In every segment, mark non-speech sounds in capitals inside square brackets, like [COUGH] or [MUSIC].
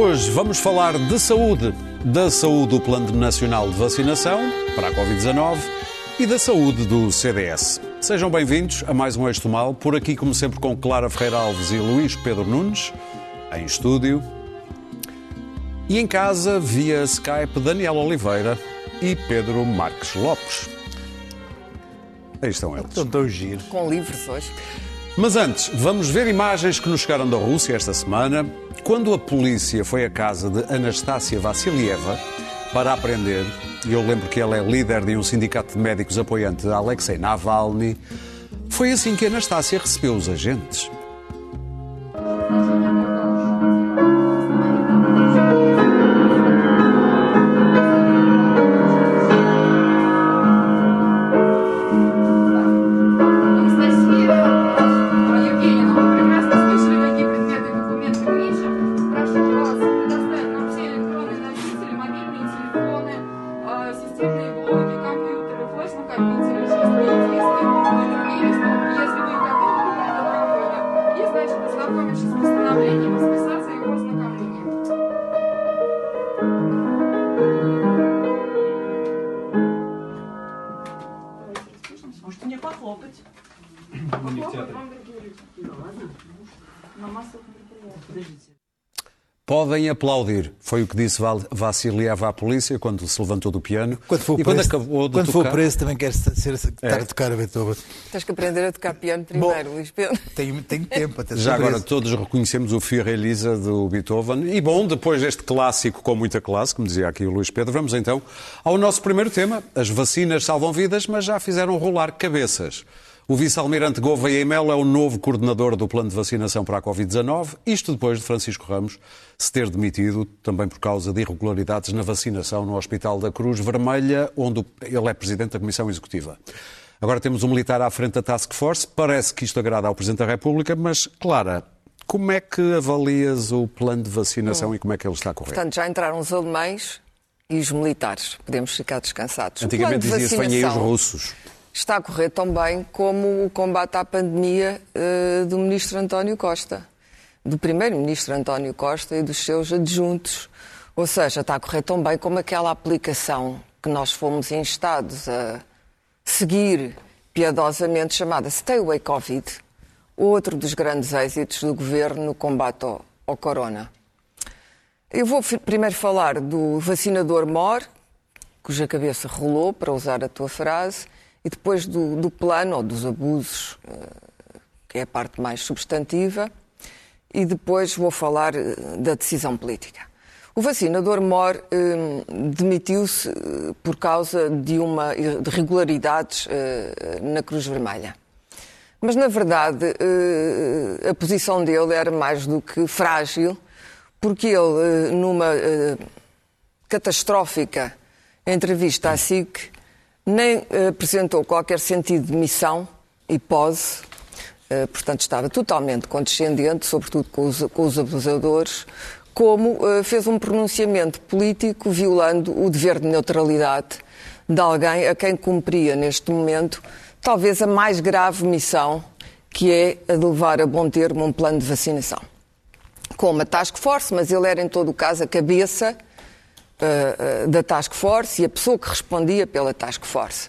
Hoje vamos falar de saúde, da saúde do Plano Nacional de Vacinação para a Covid-19 e da saúde do CDS. Sejam bem-vindos a mais um Eixo Mal, por aqui como sempre com Clara Ferreira Alves e Luís Pedro Nunes, em estúdio. E em casa, via Skype, Daniel Oliveira e Pedro Marques Lopes. Aí estão eles. Estão tão giro. Com livros hoje. Mas antes, vamos ver imagens que nos chegaram da Rússia esta semana, quando a polícia foi à casa de Anastácia Vassilieva para aprender, e eu lembro que ela é líder de um sindicato de médicos apoiante de Alexei Navalny, foi assim que Anastácia recebeu os agentes. Podem aplaudir, foi o que disse Vassilieva à polícia quando se levantou do piano. Quando for e quando preso, acabou de quando for tocar, preso também quero ser, estar a tocar a Beethoven. Tens que aprender a tocar piano primeiro, Luís Pedro. Tenho, tenho tempo até Já agora preso. todos reconhecemos o Führer Elisa do Beethoven. E bom, depois deste clássico com muita classe, como dizia aqui o Luís Pedro, vamos então ao nosso primeiro tema. As vacinas salvam vidas, mas já fizeram rolar cabeças. O vice-almirante Gouveia Melo é o novo coordenador do plano de vacinação para a Covid-19, isto depois de Francisco Ramos se ter demitido, também por causa de irregularidades na vacinação no Hospital da Cruz Vermelha, onde ele é presidente da Comissão Executiva. Agora temos um militar à frente da Task Force. Parece que isto agrada ao Presidente da República, mas, Clara, como é que avalias o plano de vacinação e como é que ele está a correr? Portanto, já entraram os alemães e os militares. Podemos ficar descansados. Antigamente de dizia-se venham aí os russos. Está a correr tão bem como o combate à pandemia eh, do ministro António Costa, do primeiro-ministro António Costa e dos seus adjuntos. Ou seja, está a correr tão bem como aquela aplicação que nós fomos instados a seguir piedosamente chamada Stay Away Covid, outro dos grandes êxitos do governo no combate ao, ao corona. Eu vou primeiro falar do vacinador MOR, cuja cabeça rolou, para usar a tua frase, e depois do, do plano ou dos abusos, eh, que é a parte mais substantiva, e depois vou falar eh, da decisão política. O vacinador MOR eh, demitiu-se eh, por causa de uma de irregularidades eh, na Cruz Vermelha. Mas, na verdade, eh, a posição dele era mais do que frágil, porque ele, numa catastrófica entrevista à SIC, nem eh, apresentou qualquer sentido de missão e pose, eh, portanto estava totalmente condescendente, sobretudo com os, com os abusadores, como eh, fez um pronunciamento político violando o dever de neutralidade de alguém a quem cumpria neste momento talvez a mais grave missão, que é a de levar a bom termo um plano de vacinação. Com uma task force, mas ele era em todo o caso a cabeça uh, uh, da task force e a pessoa que respondia pela task force.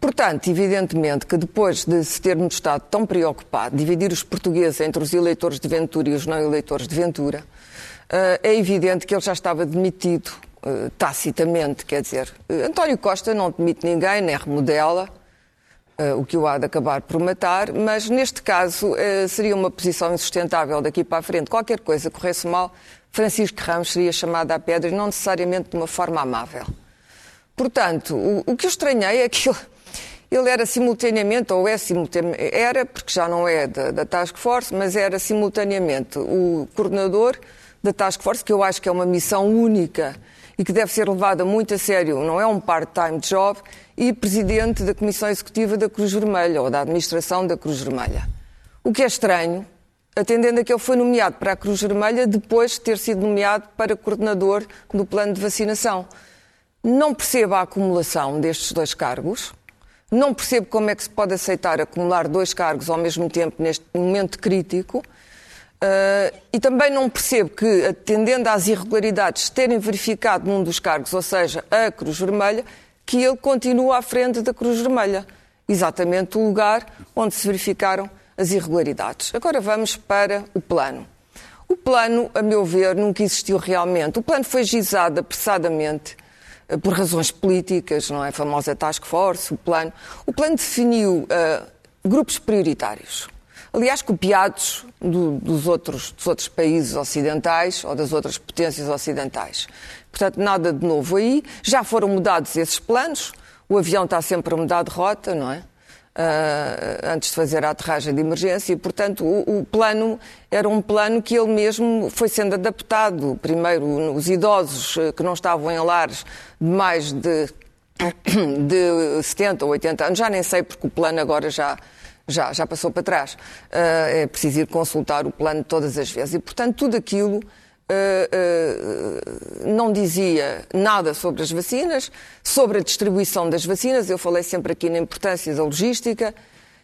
Portanto, evidentemente que depois de se ter estado tão preocupado, dividir os portugueses entre os eleitores de Ventura e os não eleitores de Ventura, uh, é evidente que ele já estava demitido tacitamente, quer dizer, António Costa não demite ninguém, nem remodela, o que o há de acabar por matar, mas neste caso seria uma posição insustentável daqui para a frente. Qualquer coisa corresse mal, Francisco Ramos seria chamado à pedra não necessariamente de uma forma amável. Portanto, o, o que eu estranhei é que ele, ele era simultaneamente, ou é simultaneamente, era, porque já não é da, da Task Force, mas era simultaneamente o coordenador da Task Force, que eu acho que é uma missão única e que deve ser levada muito a sério, não é um part-time job, e presidente da Comissão Executiva da Cruz Vermelha, ou da Administração da Cruz Vermelha. O que é estranho, atendendo a que ele foi nomeado para a Cruz Vermelha depois de ter sido nomeado para coordenador do plano de vacinação. Não percebo a acumulação destes dois cargos, não percebo como é que se pode aceitar acumular dois cargos ao mesmo tempo neste momento crítico. Uh, e também não percebo que, atendendo às irregularidades terem verificado num dos cargos, ou seja, a Cruz Vermelha, que ele continua à frente da Cruz Vermelha. Exatamente o lugar onde se verificaram as irregularidades. Agora vamos para o plano. O plano, a meu ver, nunca existiu realmente. O plano foi gizado apressadamente eh, por razões políticas, não é? A famosa Task Force, o plano. O plano definiu uh, grupos prioritários aliás, copiados do, dos, outros, dos outros países ocidentais ou das outras potências ocidentais. Portanto, nada de novo aí. Já foram mudados esses planos. O avião está sempre a mudar de rota, não é? Uh, antes de fazer a aterragem de emergência, e, portanto, o, o, plano era um plano que ele mesmo foi sendo adaptado. Primeiro, os idosos uh, que não estavam em lares de mais de, [COUGHS] de 70 ou 80 anos, já nem sei porque o plano agora já, já, já passou para trás. Uh, é preciso ir consultar o plano todas as vezes. E, portanto, tudo aquilo uh, não dizia nada sobre as vacinas, sobre a distribuição das vacinas. Eu falei sempre aqui na importância da logística.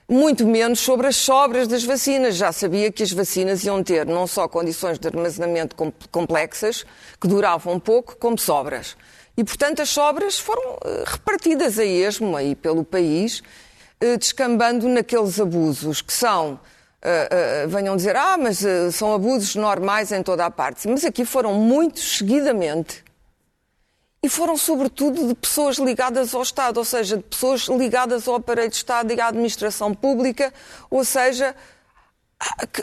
Muito menos sobre as sobras das vacinas. Já sabia que as vacinas iam ter não só condições de armazenamento complexas, que duravam pouco, como sobras. E, portanto, as sobras foram repartidas a esmo aí pelo país eh, descambando naqueles abusos que são. Uh, uh, venham dizer, ah, mas uh, são abusos normais em toda a parte. Mas aqui foram muitos seguidamente. E foram, sobretudo, de pessoas ligadas ao Estado, ou seja, de pessoas ligadas ao aparelho de Estado e à administração pública, ou seja,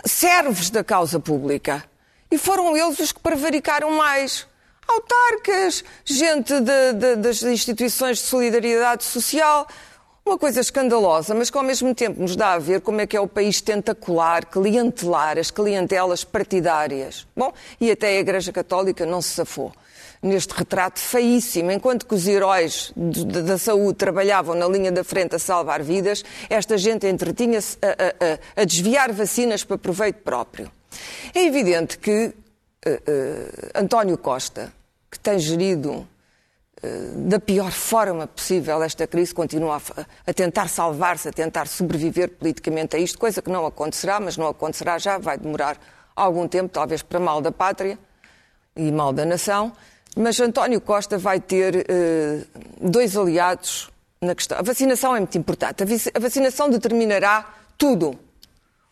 servos da causa pública. E foram eles os que prevaricaram mais. Autarcas, gente de, de, das instituições de solidariedade social, uma coisa escandalosa, mas que ao mesmo tempo nos dá a ver como é que é o país tentacular, clientelar, as clientelas partidárias. Bom, e até a Igreja Católica não se safou neste retrato feíssimo. Enquanto que os heróis da saúde trabalhavam na linha da frente a salvar vidas, esta gente entretinha-se a, a, a, desviar vacinas para proveito próprio. É evidente que uh, uh, António Costa, que tem gerido da pior forma possível esta crise, continua a, a tentar salvar-se, a tentar sobreviver politicamente a isto, coisa que não acontecerá, mas não acontecerá já, vai demorar algum tempo, talvez para mal da pátria e mal da nação. Mas António Costa vai ter uh, dois aliados na questão. A vacinação é muito importante. A vacinação determinará tudo.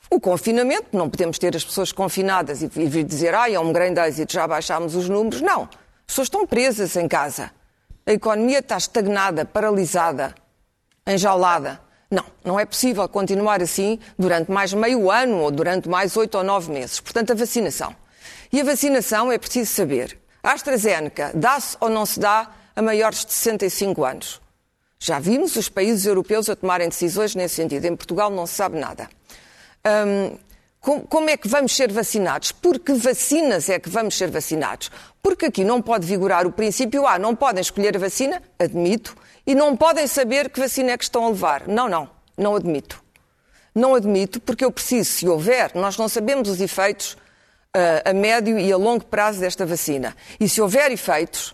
O confinamento, não podemos ter as pessoas confinadas e vir dizer, ah, é um grande êxito, já baixámos os números. Não. As pessoas estão presas em casa a economia está estagnada, paralisada, enjaulada. Não, não é possível continuar assim durante mais meio ano ou durante mais oito ou nove meses. Portanto, a vacinação. E a vacinação é preciso saber. A AstraZeneca dá-se ou não se dá a maiores de 65 anos? Já vimos os países europeus a tomarem decisões nesse sentido. Em Portugal não se sabe nada. Hum, como é que vamos ser vacinados? Por que vacinas é que vamos ser vacinados? Porque aqui não pode vigorar o princípio, ah, não podem escolher a vacina, admito, e não podem saber que vacina é que estão a levar. Não, não, não admito. Não admito, porque eu preciso, se houver, nós não sabemos os efeitos uh, a médio e a longo prazo desta vacina. E se houver efeitos,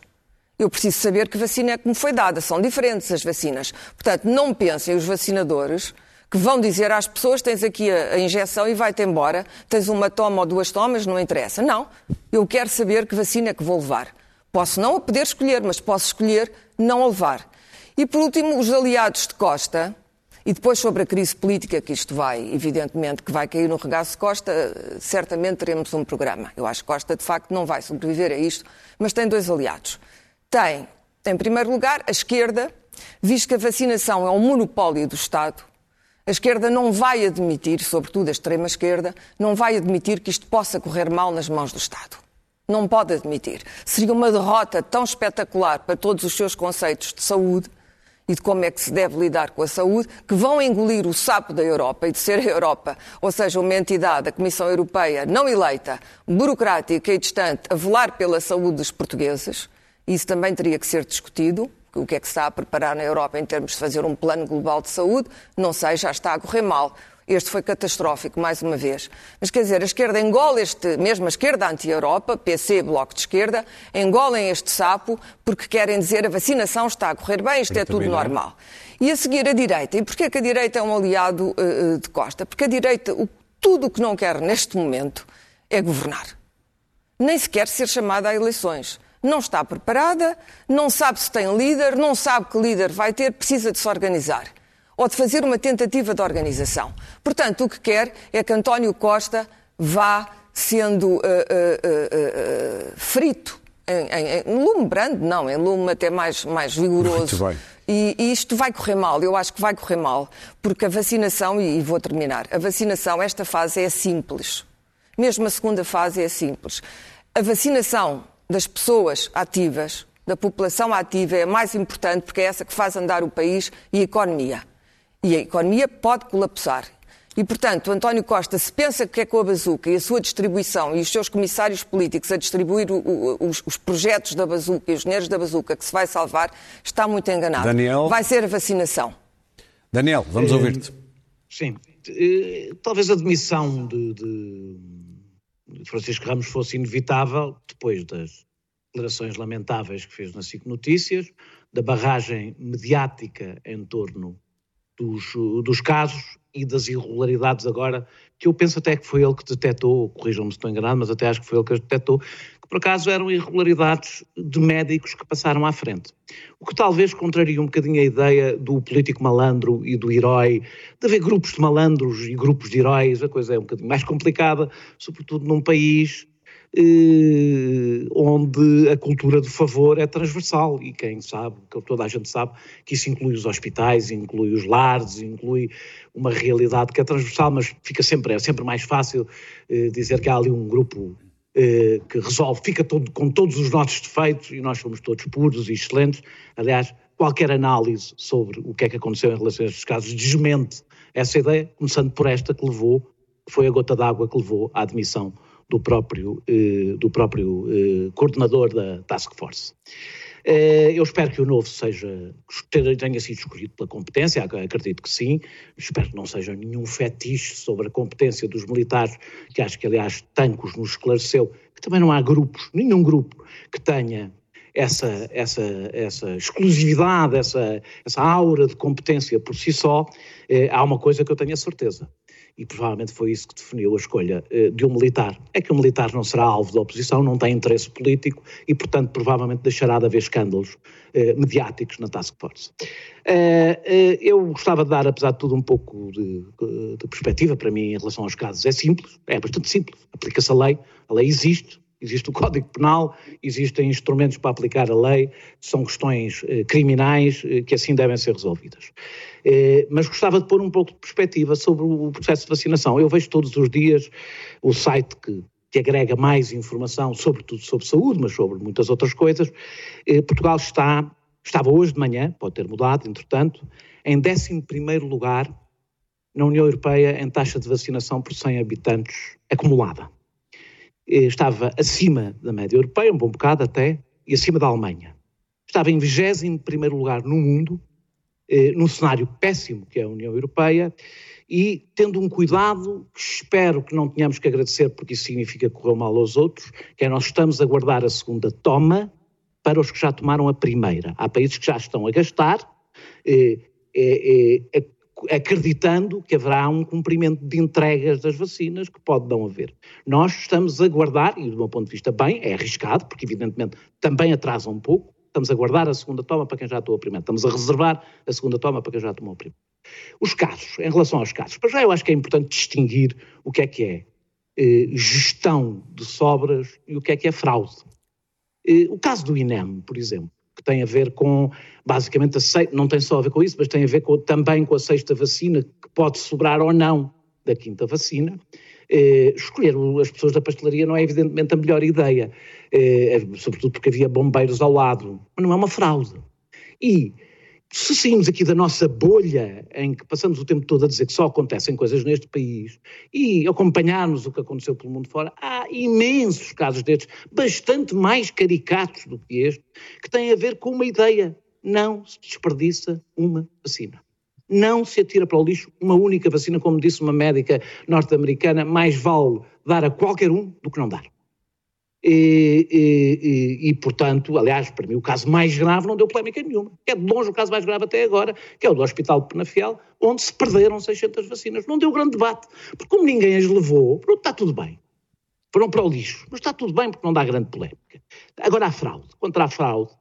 eu preciso saber que vacina é que me foi dada. São diferentes as vacinas. Portanto, não pensem os vacinadores que vão dizer às pessoas: tens aqui a, injeção e vai-te embora, tens uma toma ou duas tomas, não interessa. Não. Eu quero saber que vacina é que vou levar. Posso não poder escolher, mas posso escolher não a levar. E por último, os aliados de Costa, e depois sobre a crise política que isto vai, evidentemente, que vai cair no regaço de Costa, certamente teremos um programa. Eu acho que Costa, de facto, não vai sobreviver a isto, mas tem dois aliados. Tem, em primeiro lugar, a esquerda, visto que a vacinação é um monopólio do Estado, a esquerda não vai admitir, sobretudo a extrema-esquerda, não vai admitir que isto possa correr mal nas mãos do Estado. Não pode admitir. Seria uma derrota tão espetacular para todos os seus conceitos de saúde e de como é que se deve lidar com a saúde, que vão engolir o sapo da Europa e de ser a Europa, ou seja, uma entidade, a Comissão Europeia, não eleita, burocrática e distante, a velar pela saúde dos portugueses. Isso também teria que ser discutido o que é que se está a preparar na Europa em termos de fazer um plano global de saúde, não sei, já está a correr mal. Este foi catastrófico, mais uma vez. Mas quer dizer, a esquerda engole este, mesmo a esquerda anti-Europa, PC, Bloco de Esquerda, engolem este sapo porque querem dizer a vacinação está a correr bem, isto é tudo normal. E a seguir a direita. E porquê que a direita é um aliado uh, de Costa? Porque a direita, o, tudo o que não quer neste momento é governar. Nem sequer ser chamada a eleições. Não está preparada, não sabe se tem líder, não sabe que líder vai ter, precisa de se organizar. Ou de fazer uma tentativa de organização. Portanto, o que quer é que António Costa vá sendo uh, uh, uh, frito em, em, em, lume brando, não, em lume até mais, mais vigoroso. Muito bem. E, e, isto vai correr mal, eu acho que vai correr mal, porque a vacinação, e, e vou terminar, a vacinação, esta fase é simples. Mesmo a segunda fase é simples. A vacinação das pessoas ativas, da população ativa, é mais importante porque é essa que faz andar o país e a economia. E a economia pode colapsar. E, portanto, António Costa, se pensa que é com a bazuca e a sua distribuição e os seus comissários políticos a distribuir o, o, os, os, projetos da bazuca e os dinheiros da bazuca que se vai salvar, está muito enganado. Daniel... Vai ser a vacinação. Daniel, vamos ouvir-te. Sim. Eh, talvez a demissão de, de, de Francisco Ramos fosse inevitável depois das declarações lamentáveis que fez na SIC Notícias, da barragem mediática em torno dos, dos casos e das irregularidades agora, que eu penso até que foi ele que detectou, corrijam-me se estou enganado, mas até acho que foi ele que as detectou, que por acaso eram irregularidades de médicos que passaram à frente. O que talvez contraria um bocadinho a ideia do político malandro e do herói, de haver grupos de malandros e grupos de heróis, a coisa é um bocadinho mais complicada, sobretudo num país eh, onde a cultura do favor é transversal e quem sabe, toda a gente sabe, que isso inclui os hospitais, inclui os lares, inclui uma realidade que é transversal, mas fica sempre, é sempre mais fácil eh, dizer que há ali um grupo que resolve, fica todo, com todos os nossos defeitos e nós somos todos puros e excelentes. Aliás, qualquer análise sobre o que é que aconteceu em relação a estes casos desmente essa ideia, começando por esta que levou, que foi a gota d'água que levou à admissão do próprio, eh, do próprio eh, coordenador da Task Force. Eh, eu espero que o novo seja, tenha sido escolhido pela competência, acredito que sim. Espero que não seja nenhum fetiche sobre a competência dos militares, que acho que, aliás, Tancos nos esclareceu que também não há grupos, nenhum grupo que tenha essa, essa, essa exclusividade, essa, essa aura de competência por si só. há uma coisa que eu tenho a certeza e provavelmente foi isso que definiu a escolha eh, de um militar. É que o um militar não será alvo da oposição, não tem interesse político e, portanto, provavelmente deixará de haver escândalos eh, mediáticos na Task Force. Eh, eu gostava de dar, apesar de tudo, um pouco de, de, perspectiva para mim em relação aos casos. É simples, é bastante simples. Aplica-se a lei, a lei existe, Existe o Código Penal, existem instrumentos para aplicar a lei, são questões eh, criminais eh, que assim devem ser resolvidas. Eh, mas gostava de pôr um pouco de perspectiva sobre o processo de vacinação. Eu vejo todos os dias o site que, que agrega mais informação, sobretudo sobre saúde, mas sobre muitas outras coisas. Portugal está, estava hoje de manhã, pode ter mudado, entretanto, em 11 lugar na União Europeia em taxa de vacinação por 100 habitantes acumulada. Estava acima da média europeia, um bom bocado até, e acima da Alemanha. Estava em 21 lugar no mundo eh, num cenário péssimo que é a União Europeia e tendo um cuidado que espero que não tenhamos que agradecer porque isso significa que correu mal aos outros, que é nós estamos a guardar a segunda toma para os que já tomaram a primeira. Há países que já estão a gastar, eh, eh, eh acreditando que haverá um cumprimento de entregas das vacinas que pode não haver. Nós estamos a guardar, e do meu ponto de vista bem, é arriscado, porque evidentemente também atrasa um pouco, Estamos a guardar a segunda toma para quem já tomou a primeira. Estamos a reservar a segunda toma para quem já tomou a primeira. Os casos, em relação aos casos, para já eu acho que é importante distinguir o que é que é eh, gestão de sobras e o que é que é fraude. Eh, o caso do INEM, por exemplo, que tem a ver com, basicamente, a não tem só a ver com isso, mas tem a ver com, também com a sexta vacina, que pode sobrar ou não da quinta vacina. Eh, escolher as pessoas da pastelaria não é evidentemente a melhor ideia, eh, sobretudo porque havia bombeiros ao lado, mas não é uma fraude. E se saímos aqui da nossa bolha, em que passamos o tempo todo a dizer que só acontecem coisas neste país, e acompanharmos o que aconteceu pelo mundo fora, há imensos casos destes, bastante mais caricatos do que este, que têm a ver com uma ideia. Não se desperdiça uma vacina não se atira para o lixo uma única vacina, como disse uma médica norte-americana, mais vale dar a qualquer um do que não dar. E, e, e, portanto, aliás, para mim o caso mais grave não deu polémica nenhuma. É de longe o caso mais grave até agora, que é o do Hospital de Penafiel, onde se perderam 600 vacinas. Não deu grande debate, porque como ninguém as levou, pronto, está tudo bem. foram para o lixo. Mas está tudo bem porque não dá grande polémica. Agora a fraude. Contra a fraude,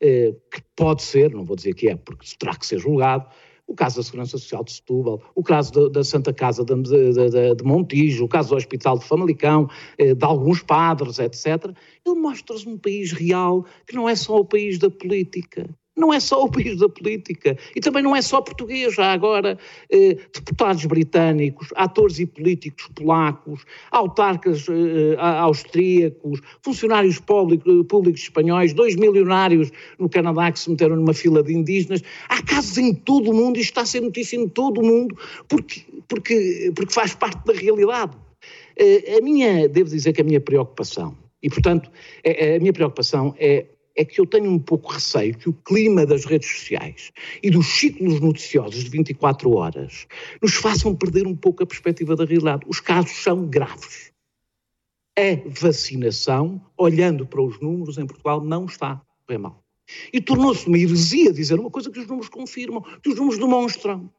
eh, que pode ser, não vou dizer que é, porque terá que ser julgado, o caso da Segurança Social de Setúbal, o caso da, da Santa Casa de, de, de, Montijo, o caso do Hospital de Famalicão, eh, de alguns padres, etc. Ele mostra-se um país real que não é só o país da política. Não é só o país da política. E também não é só português. Há agora eh, deputados britânicos, atores e políticos polacos, autarcas eh, austríacos, funcionários públicos, espanhóis, dois milionários no Canadá que se meteram numa fila de indígenas. Há casos em todo o mundo e está a ser notícia em todo o mundo porque, porque, porque faz parte da realidade. Eh, a minha, devo dizer que a minha preocupação, e portanto, a, a minha preocupação é é que eu tenho um pouco receio que o clima das redes sociais e dos ciclos noticiosos de 24 horas nos façam perder um pouco a perspectiva da realidade. Os casos são graves. A vacinação, olhando para os números em Portugal, não está correr mal. E tornou-se uma heresia dizer uma coisa que os números confirmam, que os números demonstram.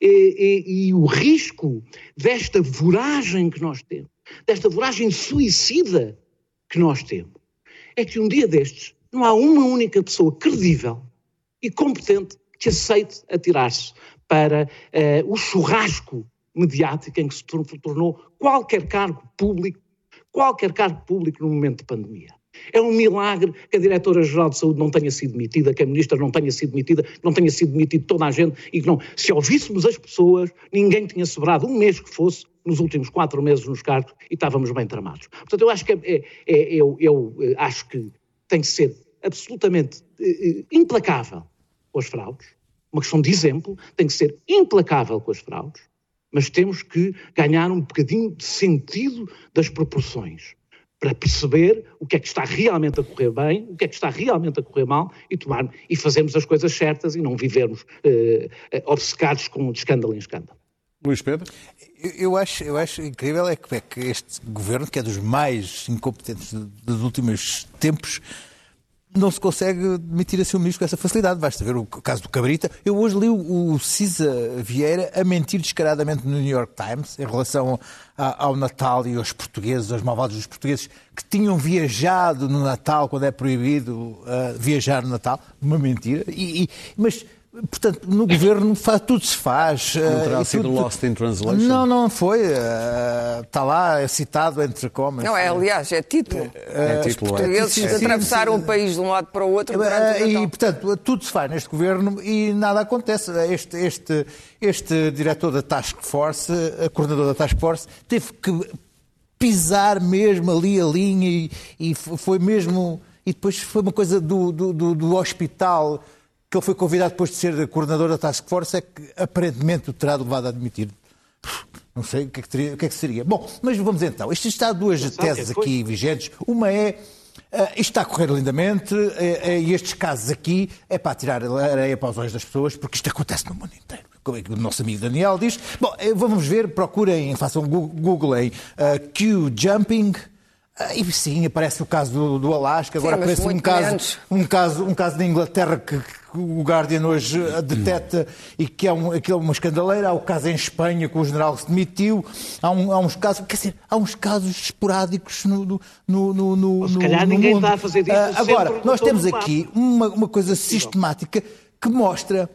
E, e, e o risco desta voragem que nós temos, desta voragem suicida que nós temos, é que um dia destes não há uma única pessoa credível e competente que aceite atirar-se para uh, o churrasco mediático em que se tornou qualquer cargo público, qualquer cargo público no momento de pandemia. É um milagre que a Diretora-Geral de Saúde não tenha sido demitida, que a Ministra não tenha sido demitida, que não tenha sido demitido toda a gente e que não. Se ouvíssemos as pessoas, ninguém tinha sobrado um mês que fosse nos últimos quatro meses nos cargos e estávamos bem tramados. Portanto, eu acho que, é, é, é eu, eu eh, acho que tem que ser absolutamente eh, implacável com as fraudes, uma questão de exemplo, tem que ser implacável com as fraudes, mas temos que ganhar um bocadinho de sentido das proporções para perceber o que é que está realmente a correr bem, o que é que está realmente a correr mal e tomar e fazermos as coisas certas e não vivermos eh, obcecados com de escândalo em escândalo. Luís Pedro? Eu, acho, eu acho incrível é que, é que este governo, que é dos mais incompetentes dos últimos tempos, não se consegue demitir a seu ministro com essa facilidade. Basta ver o caso do Cabrita. Eu hoje li o Cisa Vieira a mentir descaradamente no New York Times em relação ao Natal e aos portugueses, aos malvados dos portugueses que tinham viajado no Natal, quando é proibido uh, viajar no Natal. Uma mentira. E, e, mas Portanto, no governo faz, tudo se faz. Não terá uh, sido tudo, lost in translation? Não, não foi. Uh, está lá, é citado entre comas. Não, é, aliás, é título. Uh, é título, Os portugueses sim, atravessaram o país de um lado para o outro o E, portanto, tudo se faz neste governo e nada acontece. Este, este, este diretor da Task Force, coordenador da Task Force, teve que pisar mesmo ali a linha e, e foi mesmo... E depois foi uma coisa do, do, do, do hospital que ele foi convidado depois de ser coordenador da Task Force é que aparentemente o terá levado a admitir. Não sei o que, é que, teria, o que, é que seria. Bom, mas vamos então. Isto está duas teses aqui vigentes. Uma é Uh, isto está a correr lindamente uh, uh, e estes casos aqui é para tirar areia para os olhos das pessoas, porque isto acontece no mundo inteiro. Como é que o nosso amigo Daniel diz. Bom, vamos ver, procurem, façam Google em Q Jumping. Ah, e sim, aparece o caso do, do Alasca, agora sim, aparece um caso, um, caso, um caso da Inglaterra que, o Guardian hoje deteta e que é, um, que é uma escandaleira. Há o caso em Espanha que o general se demitiu. Há, um, há uns casos, quer dizer, há uns casos esporádicos no, no, no, no, se calhar no ninguém mundo. está a fazer isso. Uh, agora, nós temos aqui uma, uma coisa sistemática que mostra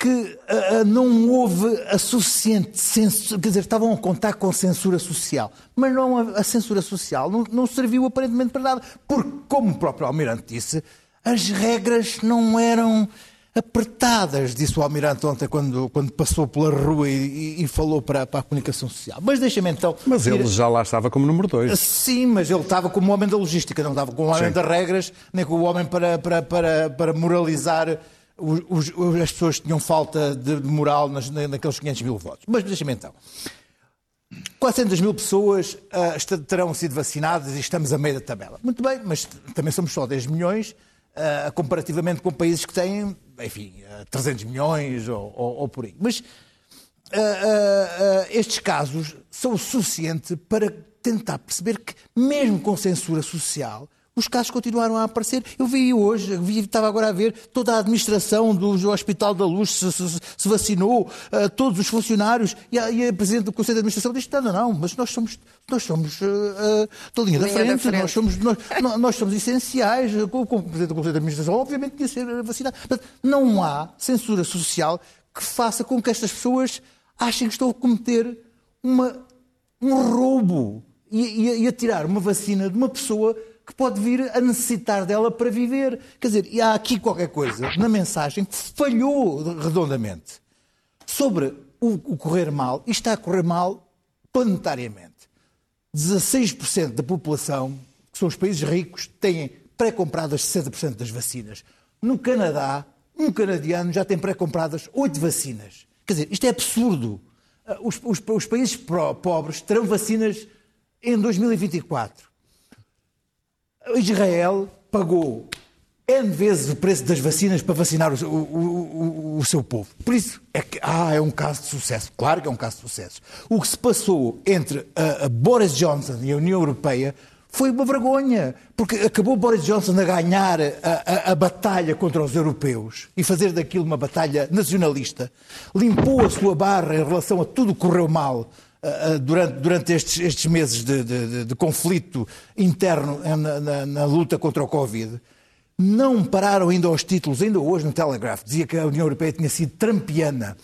que uh, não houve a suficiente censura, quer dizer, estavam a contar com censura social, mas não a, a censura social não, não, serviu aparentemente para nada, porque, como o próprio Almirante disse, as regras não eram apertadas, disse o Almirante ontem quando, quando passou pela rua e, e, falou para, para, a comunicação social. Mas deixa-me então... Mas ele já lá estava como número dois. Sim, mas ele estava como homem da logística, não estava como homem Sim. das regras, nem como homem para, para, para, para moralizar os, os, as pessoas tinham falta de moral nas, naqueles 500 mil votos. Mas deixa-me então. 400 mil pessoas uh, terão sido vacinadas e estamos a meio da tabela. Muito bem, mas também somos só 10 milhões, uh, comparativamente com países que têm, enfim, uh, 300 milhões ou, ou, ou, por aí. Mas estes casos são o suficiente para tentar perceber que, mesmo com censura social, os casos continuaram a aparecer. Eu vi hoje, vi, estava agora a ver, toda a administração do Hospital da Luz se, se, se vacinou, uh, todos os funcionários, e a, e a Presidente do Conselho de Administração disse, não, não, não, mas nós somos, nós somos uh, uh, da linha, da, frente, da frente. nós somos, [LAUGHS] nós, nós- somos essenciais, como, como Presidente do Conselho de Administração, obviamente tinha que ser vacinado. Portanto, não há censura social que faça com que estas pessoas achem que estão a cometer uma, um roubo e, e, e a tirar uma vacina de uma pessoa que pode vir a necessitar dela para viver. Quer dizer, e há aqui qualquer coisa na mensagem que falhou redondamente sobre o, o correr mal, e está a correr mal planetariamente. 16% da população, que são os países ricos, têm pré-compradas 60% das vacinas. No Canadá, um canadiano já tem pré-compradas 8 vacinas. Quer dizer, isto é absurdo. Ah, Os, os- os países pro- pobres terão vacinas em 2024. Israel pagou N vezes o preço das vacinas para vacinar o, o- o- o seu povo. Por isso, é que ah, é um caso de sucesso. Claro que é um caso de sucesso. O que se passou entre a, a Boris Johnson e a União Europeia foi uma vergonha, porque acabou Boris Johnson a ganhar a, a- a batalha contra os europeus e fazer daquilo uma batalha nacionalista. Limpou a sua barra em relação a tudo que correu mal durante, durante estes, estes meses de, de- de- conflito interno eh, na, na- na luta contra o Covid, não pararam ainda aos títulos, ainda hoje no Telegraph, dizia que a União Europeia tinha sido trampiana.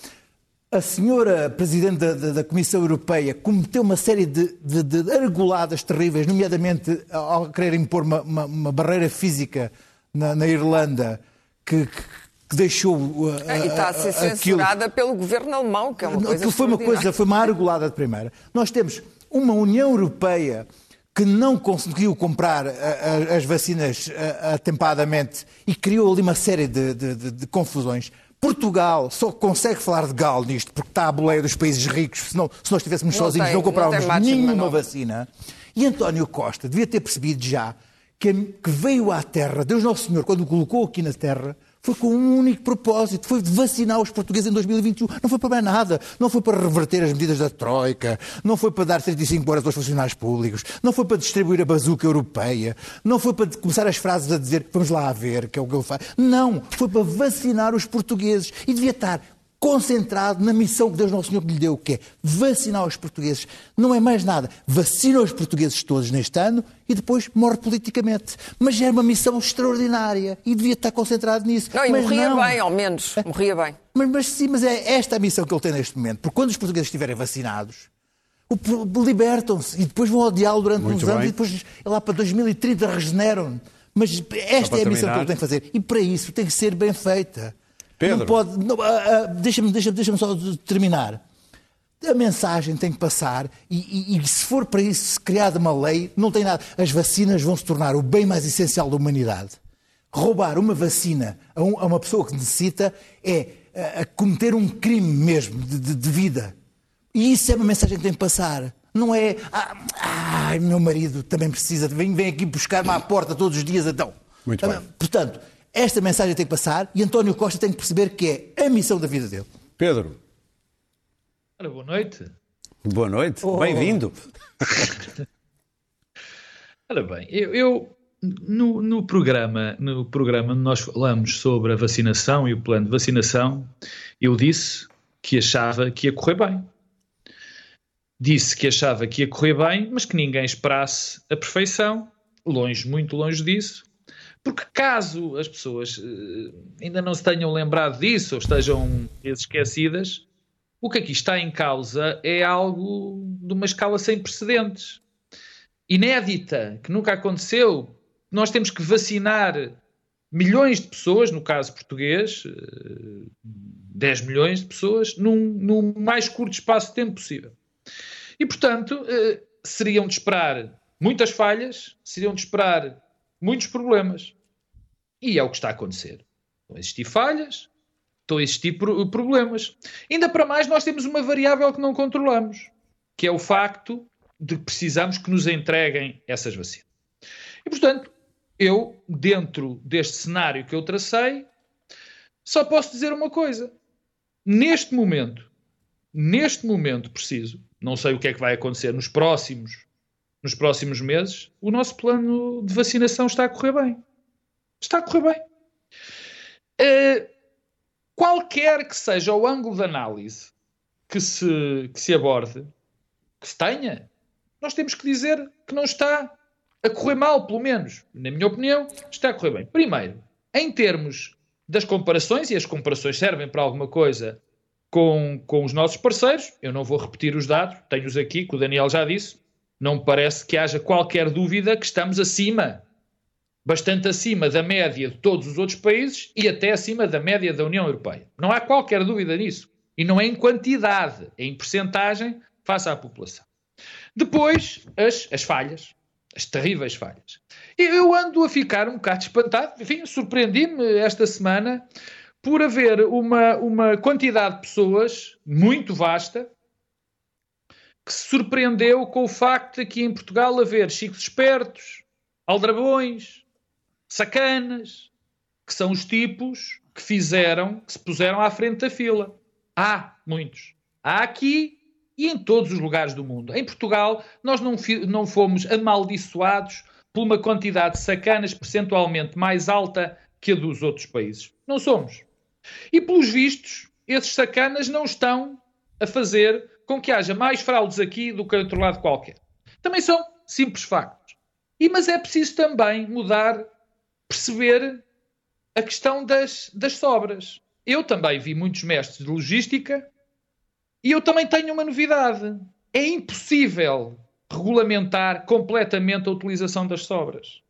A senhora Presidente da, da- da Comissão Europeia cometeu uma série de, de, de argoladas terríveis, nomeadamente ao querer impor uma, uma- uma barreira física na, na Irlanda que- que deixou. uh, É, e está a ser uh, aquilo- censurada pelo governo alemão, que é uma não, coisa foi uma coisa, foi uma argolada de primeira. Nós temos uma União Europeia que não conseguiu comprar a- a- as vacinas a- atempadamente e criou ali uma série de, de- de- de confusões. Portugal só consegue falar de galo nisto porque está à boleia dos países ricos, senão, se nós estivéssemos Não sozinhos tem- não não comprávamos de nenhuma manobra. vacina. E António Costa devia ter percebido já que, que veio à Terra, Deus Nosso Senhor, quando o colocou aqui na Terra, foi com um único propósito, foi vacinar os portugueses em 2021. Não foi para mais nada. Não foi para reverter as medidas da Troika, não foi para dar 35 horas aos funcionários públicos, não foi para distribuir a bazuca europeia, não foi para começar as frases a dizer vamos lá a ver, que é o que ele faz. Não, foi para vacinar os portugueses. E devia estar concentrado na missão que Deus Nosso Senhor lhe deu, que é vacinar os portugueses. Não é mais nada. Vacina os portugueses todos neste ano e depois morre politicamente. Mas é uma missão extraordinária e devia estar concentrado nisso. Não, e Mas morria não. bem, ao menos. Morria bem. Mas, mas sim, mas é esta a missão que ele tem neste momento. Porque quando os portugueses estiverem vacinados, libertam-se e depois vão odiá-lo durante Muito uns anos bem. e depois lá para 2030 regeneram. Mas esta é a missão que terminar. ele tem que fazer. E para isso tem que ser bem feita. Pedro. Não pode. não, ah, ah, Deixa-me deixa, deixa só terminar. A mensagem tem que passar e, e- e se for para isso criada uma lei, não tem nada. As vacinas vão se tornar o bem mais essencial da humanidade. Roubar uma vacina a, um- a uma pessoa que necessita é ah, a cometer um crime mesmo de, de- de vida. E isso é uma mensagem que tem que passar. Não é, ah, ai, meu marido também precisa, vem, vem aqui buscar-me à porta todos os dias, então. Muito bem. Portanto, esta mensagem tem que passar e António Costa tem que perceber que é a missão da vida dele. Pedro, Ora, boa noite. boa noite. Oh. Bem-vindo. [LAUGHS] Ora bem, eu, eu no, no programa, no programa onde nós falamos sobre a vacinação e o plano de vacinação, eu disse que achava que ia correr bem. Disse que achava que ia correr bem, mas que ninguém esperasse a perfeição, longe, muito longe disso, porque caso as pessoas eh, ainda não se tenham lembrado disso ou estejam esquecidas, o que aqui está em causa é algo de uma escala sem precedentes inédita, que nunca aconteceu. Nós temos que vacinar milhões de pessoas, no caso português, eh, 10 milhões de pessoas, num, num mais curto espaço de tempo possível. E, portanto, eh, seriam de esperar muitas falhas, seriam de esperar muitos problemas. E é o que está a acontecer. Estão a existir falhas, estão a existir pro- problemas. Ainda para mais, nós temos uma variável que não controlamos, que é o facto de que precisamos que nos entreguem essas vacinas. E, portanto, eu, dentro deste cenário que eu tracei, só posso dizer uma coisa. Neste momento, neste momento preciso, não sei o que é que vai acontecer nos próximos nos próximos meses, o nosso plano de vacinação está a correr bem. Está a correr bem. Uh, qualquer que seja o ângulo de análise que se, que se aborde, que se tenha, nós temos que dizer que não está a correr mal, pelo menos. Na minha opinião, está a correr bem. Primeiro, em termos das comparações, e as comparações servem para alguma coisa com, com os nossos parceiros, eu não vou repetir os dados, tenho-os aqui, que o Daniel já disse, não parece que haja qualquer dúvida que estamos acima, bastante acima da média de todos os outros países e até acima da média da União Europeia. Não há qualquer dúvida nisso. E não é em quantidade, é em percentagem face à população. Depois, as, as falhas, as terríveis falhas. Eu ando a ficar um bocado espantado, enfim, surpreendi-me esta semana por haver uma, uma quantidade de pessoas muito vasta que se surpreendeu com o facto de aqui em Portugal haver chicos espertos, aldrabões, sacanas, que são os tipos que fizeram, que se puseram à frente da fila. Há muitos. Há aqui e em todos os lugares do mundo. Em Portugal, nós não, não fomos amaldiçoados por uma quantidade de sacanas percentualmente mais alta que a dos outros países. Não somos. E pelos vistos, esses sacanas não estão a fazer com que haja mais fraudes aqui do que outro lado qualquer. Também são simples factos. E, mas é preciso também mudar, perceber a questão das, das sobras. Eu também vi muitos mestres de logística e eu também tenho uma novidade. É impossível regulamentar completamente a utilização das sobras.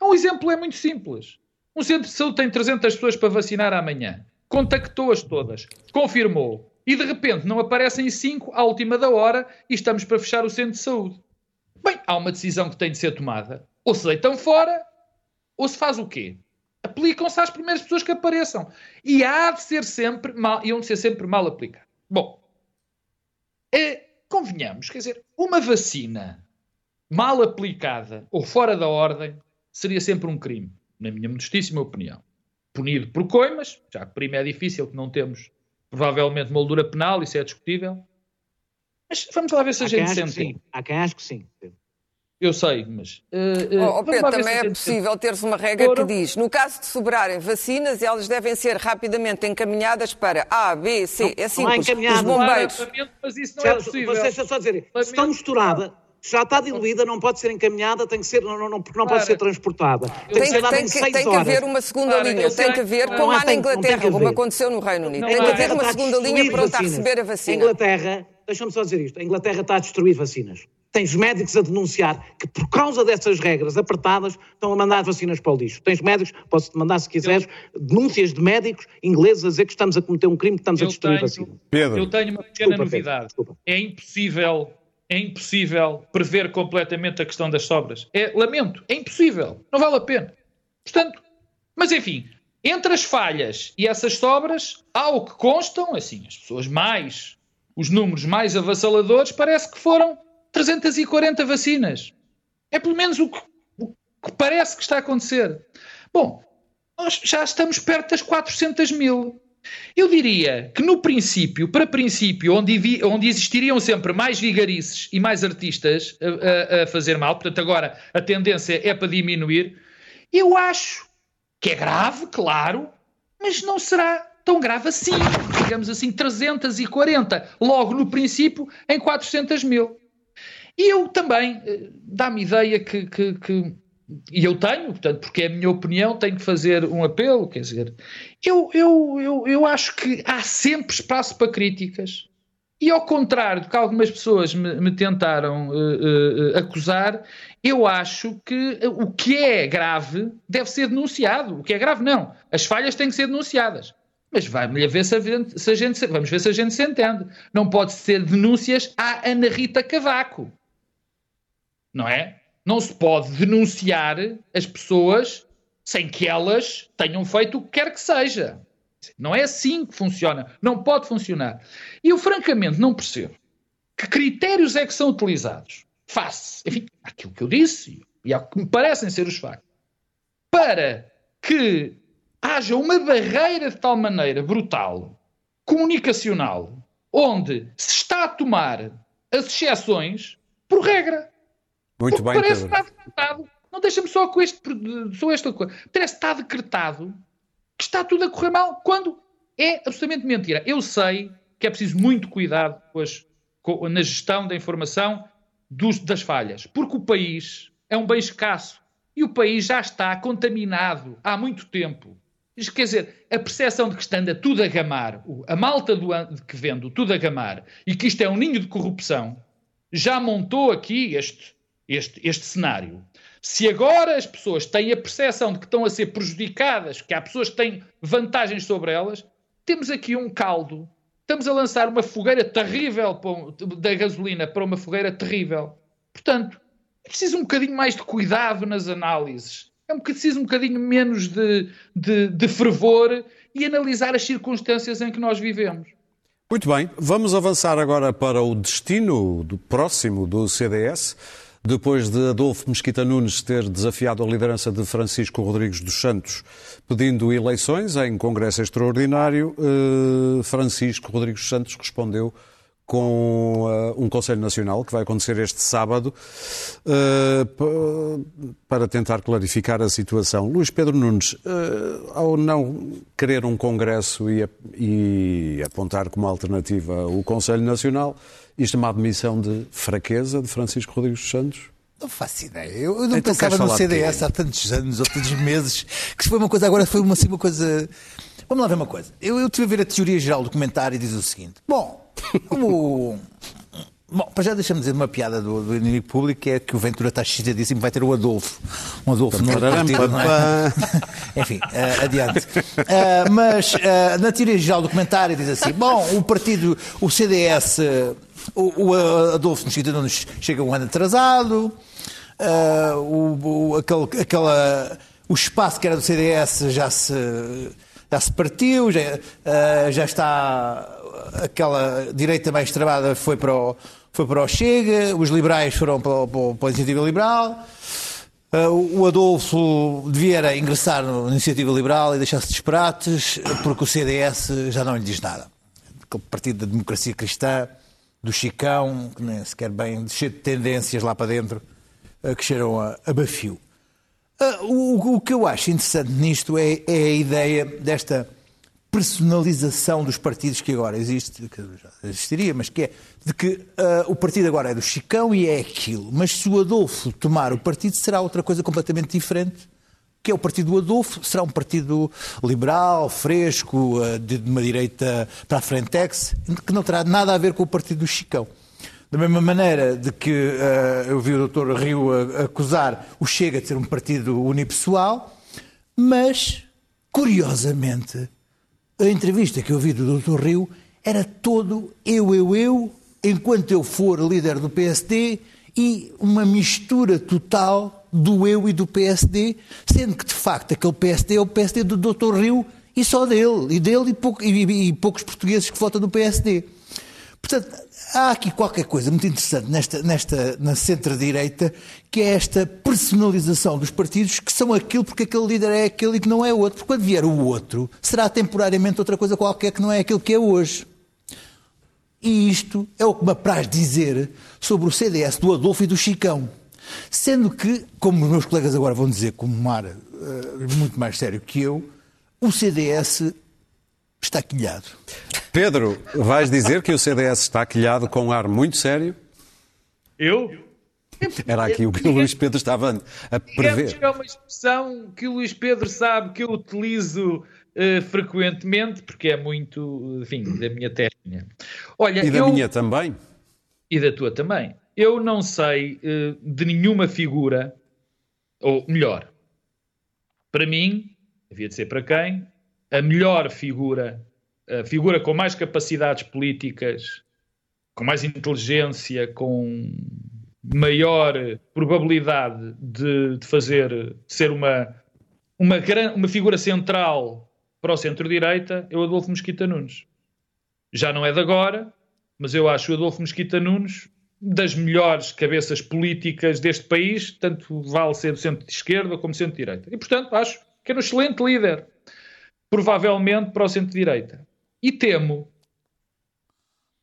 Um exemplo é muito simples. Um centro de saúde tem 300 pessoas para vacinar amanhã. Contactou-as todas, confirmou, e de repente não aparecem cinco à última da hora e estamos para fechar o centro de saúde. Bem, há uma decisão que tem de ser tomada. Ou se deitam fora, ou se faz o quê? Aplicam-se às primeiras pessoas que apareçam. E há de ser sempre mal, e hão de ser sempre mal aplicado. Bom, é, convenhamos, quer dizer, uma vacina mal aplicada ou fora da ordem seria sempre um crime, na minha modestíssima opinião. Punido por coimas, já que prima é difícil, que não temos provavelmente moldura penal, isso é discutível. Mas vamos lá ver se a Há gente sente. sim. Há quem ache que sim. Eu sei, mas. Uh, uh, Oh, oh, Pedro, também é possível ter-se uma regra Ora. que diz, no caso de sobrarem vacinas, elas devem ser rapidamente encaminhadas para A, B, C. É não há simples. Os encaminhado. bombeiros. Claramente, Mas isso não Já- é possível. Você deixa só dizer, se está Lamento. misturada, já está diluída, não pode ser encaminhada, tem que ser, não, não, não, porque não Claro. pode ser transportada. Tem, que Tem, ser dada tem em que, seis tem que horas. haver uma segunda Claro, linha, tem que haver, Não, como há na Inglaterra, que como aconteceu no Reino Unido. Não Tem que haver uma a segunda linha pronta a receber a A vacina. Inglaterra, deixa-me só dizer isto, a Inglaterra está a destruir vacinas. Tens médicos a denunciar que por causa dessas regras apertadas estão a mandar vacinas para o lixo. Tens médicos, posso-te mandar se quiseres, denúncias de médicos ingleses a dizer que estamos a cometer um crime, que estamos a Eu destruir tenho, vacinas. Pedro. eu tenho uma pequena Desculpa, Pedro, novidade. desculpa. É impossível, é impossível prever completamente a questão das sobras. É, lamento, é impossível. Não vale a pena. Portanto, mas enfim, entre as falhas e essas sobras, há o que constam, assim, as pessoas mais, os números mais avassaladores, parece que foram 340 vacinas. É pelo menos o que, o que parece que está a acontecer. Bom, nós já estamos perto das 400 mil. Eu diria que no princípio, para princípio, onde, onde existiriam sempre mais vigarices e mais artistas a, a- a fazer mal, portanto agora a tendência é para diminuir, eu acho que é grave, claro, mas não será tão grave assim. Digamos assim, 340, logo no princípio, em 400 mil. E eu também, eh, dá-me ideia que, que- que- e eu tenho, portanto, porque é a minha opinião, tenho que fazer um apelo, quer dizer, eu, eu, eu, eu acho que há sempre espaço para críticas. E ao contrário do que algumas pessoas me, me tentaram eh, eh, acusar, eu acho que o que é grave deve ser denunciado. O que é grave, não. As falhas têm que ser denunciadas. Mas vai-me ver se a, gente, se a gente vamos ver se a gente se entende. Não pode ser denúncias à Ana Rita Cavaco. Não é? Não se pode denunciar as pessoas sem que elas tenham feito o que quer que seja. Não é assim que funciona. Não pode funcionar. E eu, francamente, não percebo que critérios é que são utilizados face, enfim, aquilo que eu disse e ao que me parecem ser os factos, para que haja uma barreira de tal maneira brutal, comunicacional, onde se está a tomar as exceções por regra. Muito Porque bem, parece Pedro. que está decretado. Não deixa-me só com este, só esta coisa. Parece que está decretado que está tudo a correr mal, quando é absolutamente mentira. Eu sei que é preciso muito cuidado com as- com- na gestão da informação dos- das falhas, porque o país é um bem escasso e o país já está contaminado há muito tempo. Isto quer dizer, a percepção de que está anda tudo a gamar, a malta do, que vende o tudo a gamar e que isto é um ninho de corrupção, já montou aqui este, este, este cenário. Se agora as pessoas têm a percepção de que estão a ser prejudicadas, que há pessoas que têm vantagens sobre elas, temos aqui um caldo. Estamos a lançar uma fogueira terrível um- da gasolina para uma fogueira terrível. Portanto, é preciso um bocadinho mais de cuidado nas análises. É preciso um bocadinho menos de, de, de fervor e analisar as circunstâncias em que nós vivemos. Muito bem, vamos avançar agora para o destino do próximo do CDS. Depois de Adolfo Mesquita Nunes ter desafiado a liderança de Francisco Rodrigues dos Santos pedindo eleições em Congresso Extraordinário, eh, Francisco Rodrigues dos Santos respondeu com eh, um Conselho Nacional que vai acontecer este sábado eh, para tentar clarificar a situação. Luís Pedro Nunes, ao não querer um Congresso e apontar como alternativa o Conselho Nacional, isto é uma admissão de fraqueza de Francisco Rodrigues dos Santos? Não faço ideia. Eu, eu não Então pensava no CDS há tantos anos ou tantos meses que se foi uma coisa, agora foi uma, assim, uma coisa. Vamos lá ver uma coisa. Eu, eu estive a ver a teoria geral do comentário e diz o seguinte: Bom, o. Bom, para já deixa-me dizer uma piada do, do inimigo público que é que o Ventura está excitadíssimo vai ter o Adolfo. Um Adolfo no partido, não é? [LAUGHS] Enfim, eh, adiante. Eh, mas eh, na teoria geral do comentário diz assim: bom, o partido, o CDS, o, o Adolfo Mesquita Nunes chega um ano atrasado, eh, o, o, aquele, aquela, o espaço que era do CDS já se, já se partiu, já, eh, já está aquela direita mais travada foi para o, foi para o Chega, os liberais foram para, para, para a Iniciativa Liberal. Uh, o Adolfo devia ingressar na Iniciativa Liberal e deixar-se de porque o CDS já não lhe diz nada. Aquele partido da democracia cristã, do Chicão, que nem sequer bem, cheio de tendências lá para dentro, uh, que cheiram a, a bafio. Uh, o, o que eu acho interessante nisto é, é a ideia desta personalização dos partidos que agora existe, que já existiria, mas que é de que ah, o partido agora é do Chicão e é aquilo. Mas se o Adolfo tomar o partido, será outra coisa completamente diferente. Que é o partido do Adolfo, será um partido liberal, fresco, ah, de uma direita para a Frentex, que não terá nada a ver com o partido do Chicão. Da mesma maneira de que ah, eu vi o Dr. Rio acusar o Chega de ser um partido unipessoal, mas, curiosamente, a entrevista que eu vi do Dr. Rio era todo eu, eu, eu, enquanto eu for líder do PSD e uma mistura total do eu e do PSD, sendo que de facto aquele PSD é o PSD do Dr. Rio e só dele, e dele e, pouco- e- e poucos portugueses que votam no PSD. Portanto, há aqui qualquer coisa muito interessante nesta, nesta, na centro-direita, que é esta personalização dos partidos que são aquilo porque aquele líder é aquele e que não é outro. Porque quando vier o outro, será temporariamente outra coisa qualquer que não é aquilo que é hoje. E isto é o que me apraz dizer sobre o CDS do Adolfo e do Chicão. Sendo que, como os meus colegas agora vão dizer com um ar eh, muito mais sério que eu, o CDS está quilhado. Pedro, vais dizer que o CDS está quilhado com um ar muito sério? Eu? Era aqui o que o Luís Pedro estava a prever. é uma expressão que o Luís Pedro sabe que eu utilizo eh, frequentemente, porque é muito, enfim, da minha técnica. Olha, E da eu, minha também. e da tua também. Eu não sei eh, de nenhuma figura, ou melhor, para mim, havia de ser para quem, a melhor figura, a figura com mais capacidades políticas, com mais inteligência, com maior probabilidade de, de fazer ser uma, uma, gran, uma figura central para o centro-direita, é o Adolfo Mesquita Nunes. Já não é de agora, mas eu acho o Adolfo Mesquita Nunes das melhores cabeças políticas deste país, tanto vale ser do centro-esquerda como centro-direita. E, portanto, acho que é um excelente líder, provavelmente para o centro-direita. E temo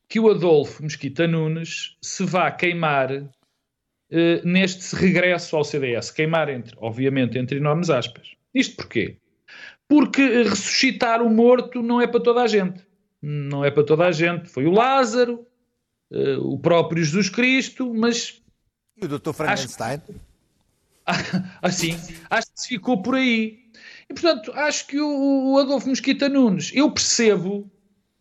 que o Adolfo Mesquita Nunes se vá queimar eh, neste regresso ao CDS. Queimar, entre, obviamente, entre enormes aspas. Isto porquê? Porque ressuscitar o morto não é para toda a gente. Não é para toda a gente. Foi o Lázaro, o próprio Jesus Cristo, mas E o Dr. Frankenstein? assim, [LAUGHS] acho que se ficou por aí. E portanto, acho que o, o Adolfo Mosquita Nunes, eu percebo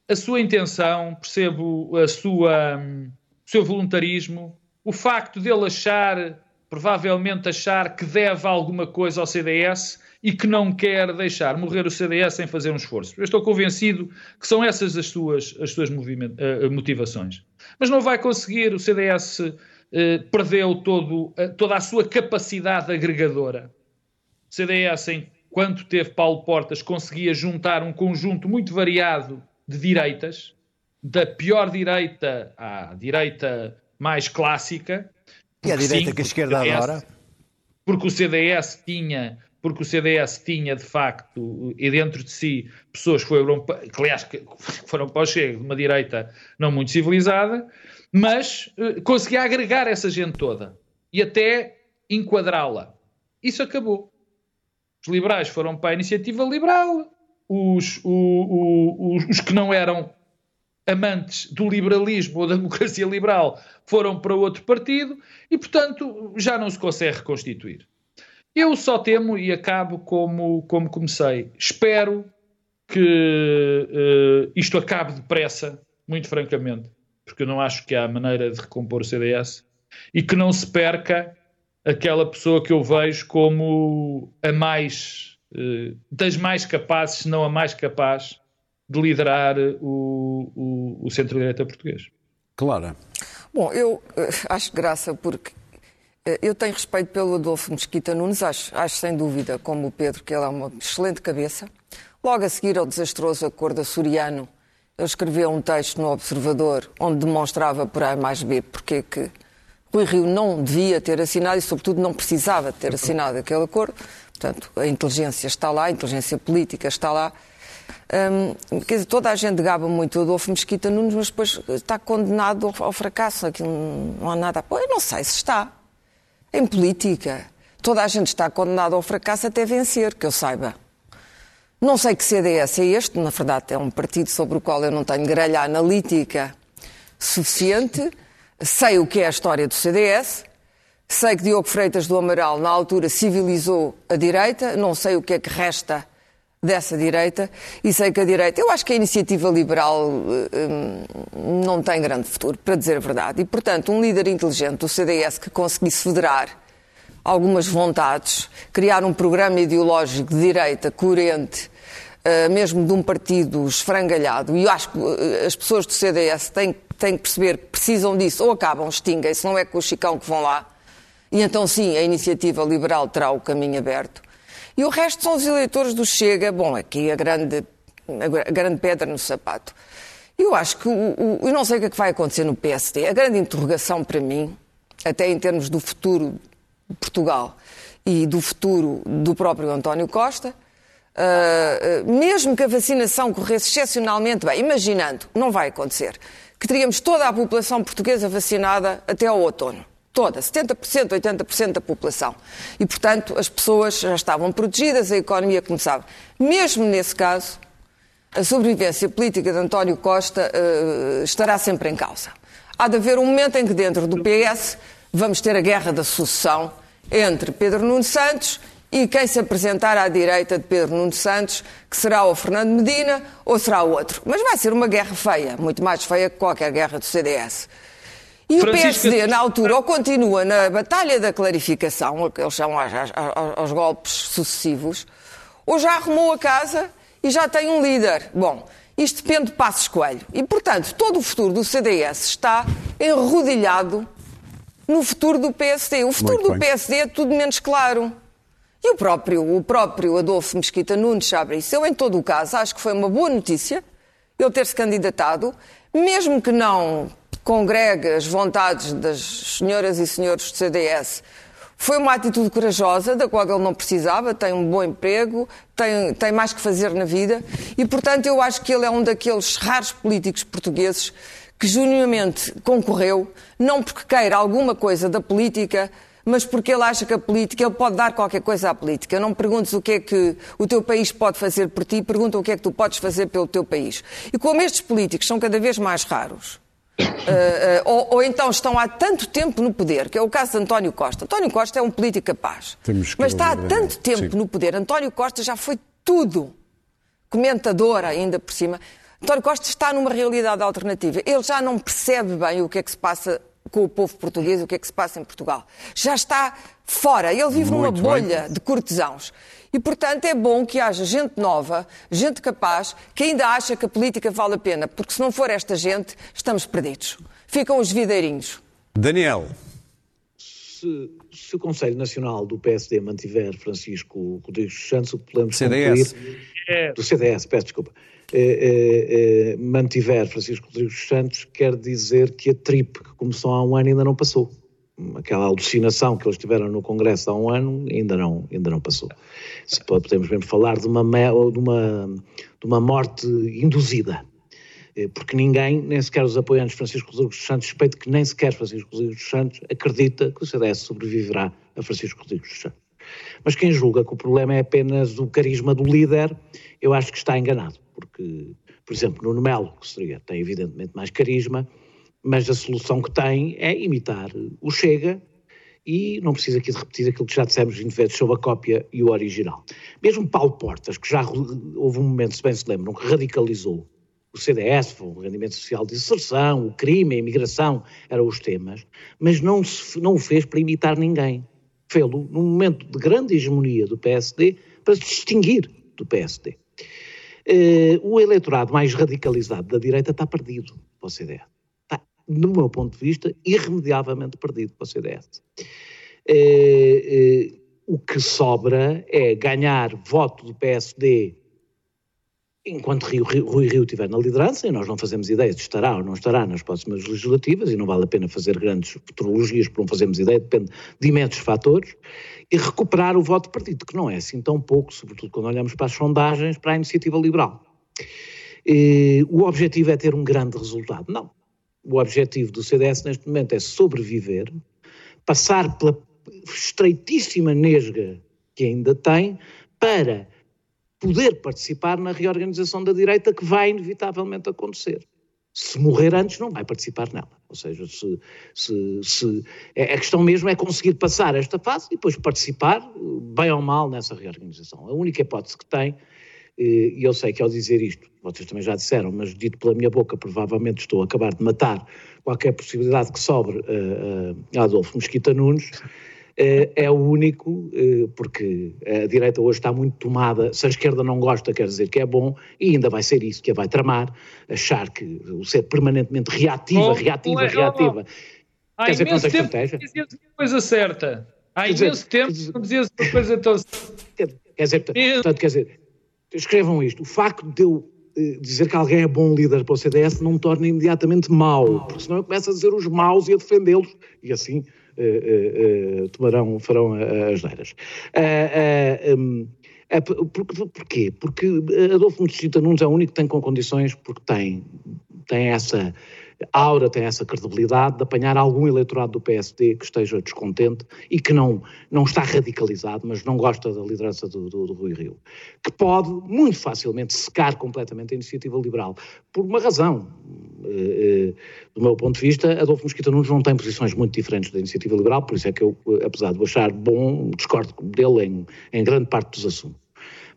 a sua intenção, percebo a sua, hum, o seu voluntarismo, o facto dele achar, provavelmente achar que deve alguma coisa ao CDS e que não quer deixar morrer o CDS sem fazer um esforço. Eu estou convencido que são essas as suas, as suas eh, motivações. Mas não vai conseguir, o CDS eh, perdeu todo, eh, toda a sua capacidade agregadora. O CDS, enquanto teve Paulo Portas, conseguia juntar um conjunto muito variado de direitas, da pior direita à direita mais clássica. E a porque direita sim, que a esquerda CDS adora? porque o CDS tinha porque o CDS tinha de facto e dentro de si pessoas que foram, que, aliás que foram para o Chega de uma direita não muito civilizada mas eh, conseguia agregar essa gente toda e até enquadrá-la. Isso acabou. Os liberais foram para a iniciativa liberal. Os, o- o- os, os que não eram amantes do liberalismo ou da democracia liberal foram para outro partido e, portanto, já não se consegue reconstituir. Eu só temo e acabo como, como comecei. Espero que eh, isto acabe depressa, muito francamente, porque eu não acho que há maneira de recompor o CDS e que não se perca aquela pessoa que eu vejo como a mais, eh, das mais capazes, se não a mais capaz, de liderar o, o, o centro-direita português. Clara. Bom, eu eh, acho graça porque eu tenho respeito pelo Adolfo Mesquita Nunes, acho, acho sem dúvida, como o Pedro, que ele é uma excelente cabeça. Logo a seguir ao desastroso acordo açoriano, ele escreveu um texto no Observador onde demonstrava por A mais B porque é que Rui Rio não devia ter assinado e, sobretudo, não precisava ter assinado aquele acordo. Portanto, a inteligência está lá, a inteligência política está lá. Hum, quer dizer, toda a gente gaba muito o Adolfo Mesquita Nunes, mas depois está condenado ao, ao fracasso. Aquilo não há nada. Pô, eu não sei se está. Em política, toda a gente está condenada ao fracasso até vencer, que eu saiba. Não sei que CDS é este, na verdade é um partido sobre o qual eu não tenho grelha analítica suficiente. Sei o que é a história do CDS, sei que Diogo Freitas do Amaral, na altura, civilizou a direita, não sei o que é que resta dessa direita e sei que a direita, eu acho que a iniciativa liberal hum, não tem grande futuro, para dizer a verdade. E, portanto, um líder inteligente do CDS que conseguisse federar algumas vontades, criar um programa ideológico de direita coerente, uh, mesmo de um partido esfrangalhado, e eu acho que as pessoas do CDS têm, têm que perceber que precisam disso, ou acabam, extinguem-se, não é com o Chicão que vão lá, e então sim, a iniciativa liberal terá o caminho aberto. E o resto são os eleitores do Chega, bom, aqui a grande, a grande pedra no sapato. Eu acho que, o, o, eu não sei o que, é que vai acontecer no PSD, a grande interrogação para mim, até em termos do futuro de Portugal e do futuro do próprio António Costa, uh, mesmo que a vacinação corresse excepcionalmente bem, imaginando, não vai acontecer, que teríamos toda a população portuguesa vacinada até ao outono. Toda, 70%, 80% da população. E, portanto, as pessoas já estavam protegidas, a economia começava. Mesmo nesse caso, a sobrevivência política de António Costa uh, estará sempre em causa. Há de haver um momento em que, dentro do PS, vamos ter a guerra da sucessão entre Pedro Nuno Santos e quem se apresentar à direita de Pedro Nuno Santos, que será o Fernando Medina ou será outro. Mas vai ser uma guerra feia, muito mais feia que qualquer guerra do CDS. E Francisco... o PSD, na altura, ou continua na batalha da clarificação, que eles chamam aos, aos, aos golpes sucessivos, ou já arrumou a casa e já tem um líder. Bom, isto depende de Passos Coelho. E, portanto, todo o futuro do CDS está enrodilhado no futuro do PSD. O futuro Muito do bem. PSD é tudo menos claro. E o próprio, o próprio Adolfo Mesquita Nunes sabe isso. Eu, em todo o caso, acho que foi uma boa notícia ele ter-se candidatado, mesmo que não congregue as vontades das senhoras e senhores do CDS. Foi uma atitude corajosa, da qual ele não precisava, tem um bom emprego, tem, tem mais que fazer na vida e, portanto, eu acho que ele é um daqueles raros políticos portugueses que genuinamente concorreu, não porque queira alguma coisa da política, mas porque ele acha que a política, ele pode dar qualquer coisa à política. Não perguntes o que é que o teu país pode fazer por ti, pergunta o que é que tu podes fazer pelo teu país. E como estes políticos são cada vez mais raros, Uh, uh, ou, ou, então estão há tanto tempo no poder, que é o caso de António Costa. António Costa é um político capaz, mas está há tanto tempo Sim. no poder. António Costa já foi tudo, comentador ainda por cima. António Costa está numa realidade alternativa. Ele já não percebe bem o que é que se passa com o povo português, o que é que se passa em Portugal. Já está fora. Ele vive Muito numa bolha bem. de cortesãos. E, portanto, é bom que haja gente nova, gente capaz, que ainda acha que a política vale a pena, porque se não for esta gente, estamos perdidos. Ficam os videirinhos. Daniel. Se, se o Conselho Nacional do PSD mantiver Francisco Rodrigues Santos, o que podemos CDS. concluir... É. Do CDS, peço desculpa. Eh, eh, mantiver Francisco Rodrigues Santos, quer dizer que a TRIP, que começou há um ano, ainda não passou aquela alucinação que eles tiveram no Congresso há um ano ainda não, ainda não passou. Se podemos mesmo falar de uma, de uma, de uma morte induzida, eh, porque ninguém, nem sequer os apoiantes de Francisco Rodrigues dos Santos, suspeito que nem sequer Francisco Rodrigues dos Santos acredita que o CDS sobreviverá a Francisco Rodrigues dos Santos. Mas quem julga que o problema é apenas o carisma do líder, eu acho que está enganado, porque, por exemplo, Nuno Melo, que seria, tem evidentemente mais carisma, mas a solução que tem é imitar o Chega e não precisa aqui de repetir aquilo que já dissemos 20 vezes sobre a cópia e o original. Mesmo Paulo Portas, que já houve um momento, se bem se lembram, que radicalizou o CDS, o rendimento social de inserção, o crime, a imigração, eram os temas, mas não, se, não o fez para imitar ninguém. Fê-lo num momento de grande hegemonia do PSD para se distinguir do PSD. Uh, eh, o eleitorado mais radicalizado da direita está perdido para o CDS no meu ponto de vista, irremediavelmente perdido para o CDS. O que sobra é ganhar voto do PSD enquanto Rio, Rui Rio estiver na liderança, e nós não fazemos ideia se estará ou não estará nas próximas legislativas, e não vale a pena fazer grandes futurologias porque não fazemos ideia, depende de imensos fatores, e recuperar o voto partido, que não é assim tão pouco, sobretudo quando olhamos para as sondagens, para a iniciativa liberal. E, o objetivo é ter um grande resultado. Não o objetivo do CDS neste momento é sobreviver, passar pela estreitíssima nesga que ainda tem, para poder participar na reorganização da direita que vai inevitavelmente acontecer. Se morrer antes, não vai participar nela. Ou seja, se, se, se, é, a questão mesmo é conseguir passar esta fase e depois participar, bem ou mal, nessa reorganização. A única hipótese que tem e eu sei que ao dizer isto, vocês também já disseram, mas dito pela minha boca, provavelmente estou a acabar de matar qualquer possibilidade que sobre uh, uh, Adolfo Mesquita Nunes, é o único, porque a direita hoje está muito tomada, se a esquerda não gosta, quer dizer que é bom, e ainda vai ser isso que a vai tramar, achar que o ser permanentemente reativa, oh, reativa, é, reativa. Oh, quer dizer, quanto estratégia? Dizias a coisa certa. Há imenso tempo que não dizias a coisa tão. Quer dizer, portanto, quer dizer escrevam isto. O facto de eu eh, dizer que alguém é bom líder para o CDS não me torna imediatamente mau, porque senão eu começo a dizer os maus e a defendê-los, e assim uh, uh, uh, tomarão, farão as neiras. Um, é, por, porquê? Porque Adolfo Mesquita Nunes é o único que tem com condições, porque tem, tem essa Aura tem essa credibilidade de apanhar algum eleitorado do PSD que esteja descontente e que não, não está radicalizado, mas não gosta da liderança do, do, do Rui Rio, que pode muito facilmente secar completamente a iniciativa liberal, por uma razão. Eh, eh, do meu ponto de vista, Adolfo Mosquita Nunes não tem posições muito diferentes da iniciativa liberal, por isso é que eu, apesar de o achar bom, discordo dele em, em grande parte dos assuntos.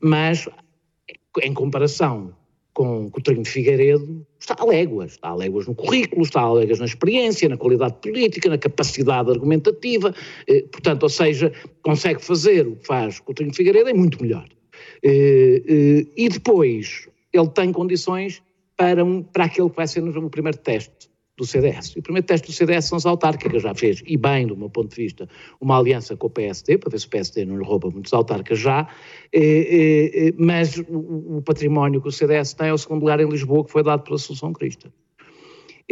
Mas, em comparação com Coutinho de Figueiredo está a léguas. Está a léguas no currículo, está a léguas na experiência, na qualidade política, na capacidade argumentativa. Eh, portanto, ou seja, consegue fazer o que faz Coutinho de Figueiredo é muito melhor. Eh, eh, e depois, ele tem condições para, um, para aquele que vai ser no primeiro teste do CDS. E o primeiro teste do CDS são as autárquicas, já fez, e bem, do meu ponto de vista, uma aliança com o PSD, para ver se o PSD não lhe rouba muitos autárquicas já, eh, eh, eh, mas o, o, património que o CDS tem é o segundo lugar em Lisboa, que foi dado pela Solução Crista.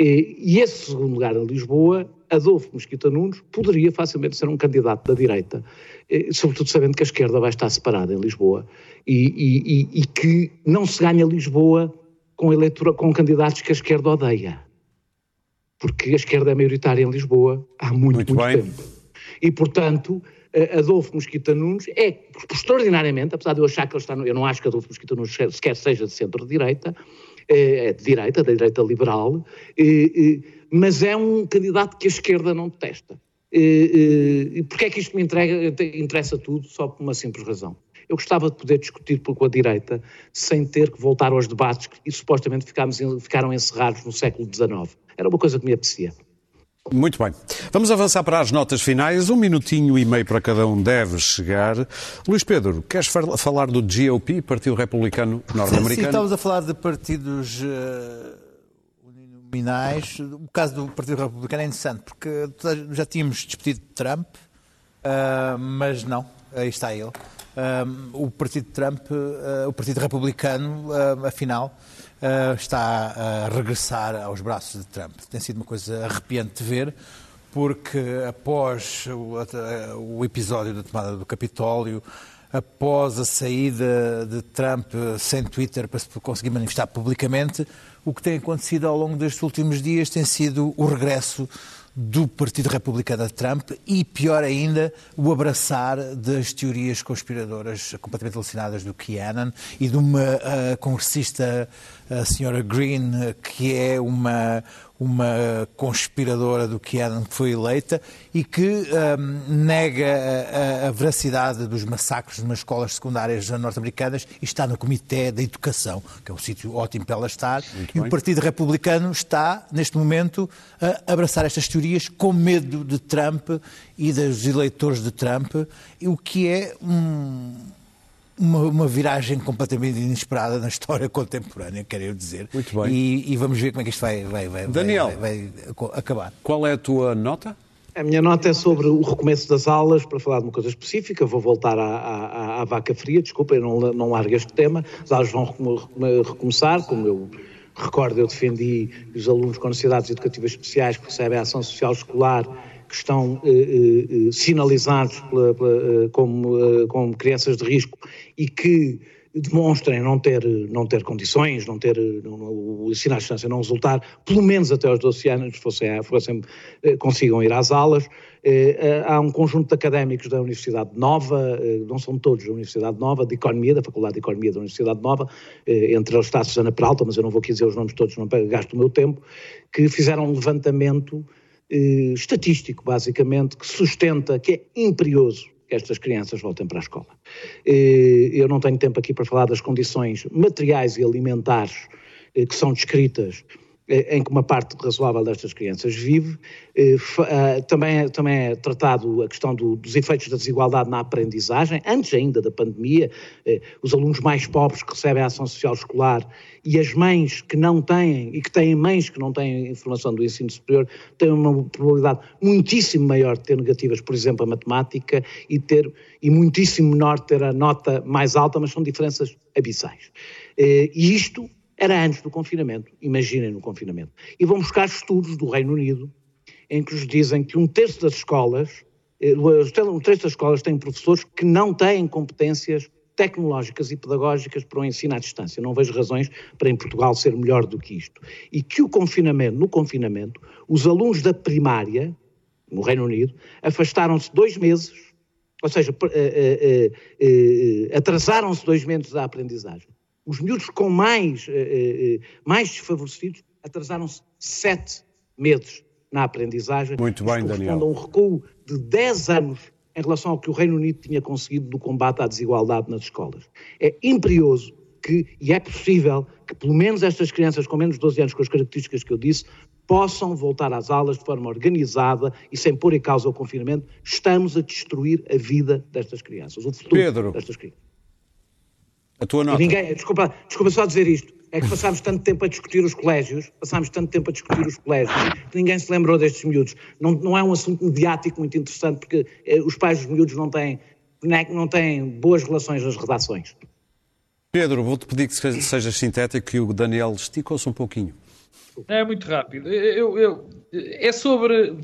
E esse segundo lugar em Lisboa, Adolfo Mosquita Nunes poderia facilmente ser um candidato da direita, sobretudo sabendo que a esquerda vai estar separada em Lisboa e, e, e, e que não se ganha Lisboa com, eleitora, com candidatos que a esquerda odeia porque a esquerda é maioritária em Lisboa há muito, Muito muito, bem. tempo. E, portanto, eh, Adolfo Mosquita Nunes é, extraordinariamente, apesar de eu achar que ele está no, eu não acho que Adolfo Mosquita Nunes sequer seja de centro-direita, eh, é de direita, da direita liberal, eh, mas é um candidato que a esquerda não detesta. E porquê é que isto me entrega- te- interessa tudo? Só por uma simples razão. Eu gostava de poder discutir com a direita sem ter que voltar aos debates que supostamente ficámos ficaram encerrados no século XIX. Era uma coisa que me apetecia. Muito bem. Vamos avançar para as notas finais. Um minutinho e meio para cada um deve chegar. Luís Pedro, queres fal- falar do GOP, Partido Republicano Sim, Norte-Americano? estamos a falar de partidos eh, uninominais. O caso do Partido Republicano é interessante, porque já tínhamos despedido de Trump, ah, mas não, aí está ele. Ah, o Partido Trump, ah, o Partido Republicano, ah, afinal, ah, está a regressar aos braços de Trump. Tem sido uma coisa arrepiante de ver, porque após o, o episódio da tomada do Capitólio, após a saída de Trump sem Twitter para se conseguir manifestar publicamente, o que tem acontecido ao longo destes últimos dias tem sido o regresso do Partido Republicano de Trump e, pior ainda, o abraçar das teorias conspiradoras completamente alucinadas do QAnon e de uma ah, congressista, a senhora Green, que é uma, uma conspiradora do que foi eleita e que ahm, nega a, a- veracidade dos massacres nas escolas secundárias norte-americanas e está no Comitê da Educação, que é um sítio ótimo para ela estar. e o Partido Republicano está, neste momento, a abraçar estas teorias com medo de Trump e dos eleitores de Trump, o que é um- uma, uma viragem completamente inesperada na história [LAUGHS] contemporânea, quero eu dizer. Muito bem. E, e vamos ver como é que isto vai, vai, vai, Daniel. vai- vai acabar. Qual é a tua nota? A minha nota é sobre o recomeço das aulas, para falar de uma coisa específica, vou voltar à, à- à vaca fria, desculpa, eu não, não largo este tema, as aulas vão recome- recome- recomeçar, como eu recordo, eu defendi os alunos com necessidades educativas especiais que recebem a ação social escolar, que estão eh, eh, eh, sinalizados pela- pela, eh, como, eh, como crianças de risco e que demonstrem não ter, não ter condições, não ter não, não- o ensino à distância não resultar, pelo menos até aos 12 anos, fossem, fossem, consigam ir às aulas. Eh, há um conjunto de académicos da Universidade Nova, eh, não são todos da Universidade Nova, de Economia, da Faculdade de Economia da Universidade Nova, eh, entre eles está a Susana Peralta, mas eu não vou aqui dizer os nomes todos, não gasto o meu tempo, que fizeram um levantamento eh, estatístico, basicamente, que sustenta que é imperioso que estas crianças voltem para a escola. Eh, Eu não tenho tempo aqui para falar das condições materiais e alimentares eh, que são descritas em que uma parte razoável destas crianças vive. Eh, ah, Também é, também é tratado a questão do- dos efeitos da desigualdade na aprendizagem, antes ainda da pandemia, eh, os alunos mais pobres que recebem a ação social escolar e as mães que não têm, e que têm mães que não têm informação do ensino superior, têm uma probabilidade muitíssimo maior de ter negativas, por exemplo, a matemática, e, ter, e muitíssimo menor de ter a nota mais alta, mas são diferenças abissais. Eh, E isto era antes do confinamento, imaginem no confinamento. E vão buscar estudos do Reino Unido, em que nos dizem que um terço das escolas, eh, um terço das escolas têm professores que não têm competências tecnológicas e pedagógicas para o ensino à distância. Não vejo razões para em Portugal ser melhor do que isto. E que o confinamento, no confinamento, os alunos da primária, no Reino Unido, afastaram-se dois meses, ou seja, eh, eh, eh, eh, atrasaram-se dois meses da aprendizagem. Os miúdos com mais, eh, eh, eh, mais desfavorecidos atrasaram-se sete meses na aprendizagem. Muito bem, Daniel. a um recuo de 10 anos em relação ao que o Reino Unido tinha conseguido no combate à desigualdade nas escolas. É imperioso que, e é possível, que pelo menos estas crianças com menos de 12 anos, com as características que eu disse, possam voltar às aulas de forma organizada e sem pôr em causa o confinamento. Estamos a destruir a vida destas crianças, o futuro Pedro. destas crianças. A tua E nota? ninguém, desculpa, desculpa só dizer isto, é que passámos tanto tempo a discutir os colégios, passámos tanto tempo a discutir os colégios, que ninguém se lembrou destes miúdos. Não, não é um assunto mediático muito interessante, porque eh, os pais dos miúdos não têm, não têm boas relações nas redações. Pedro, vou-te pedir que se- sejas sintético e o Daniel esticou-se um pouquinho. É muito rápido. Eu, eu- é sobre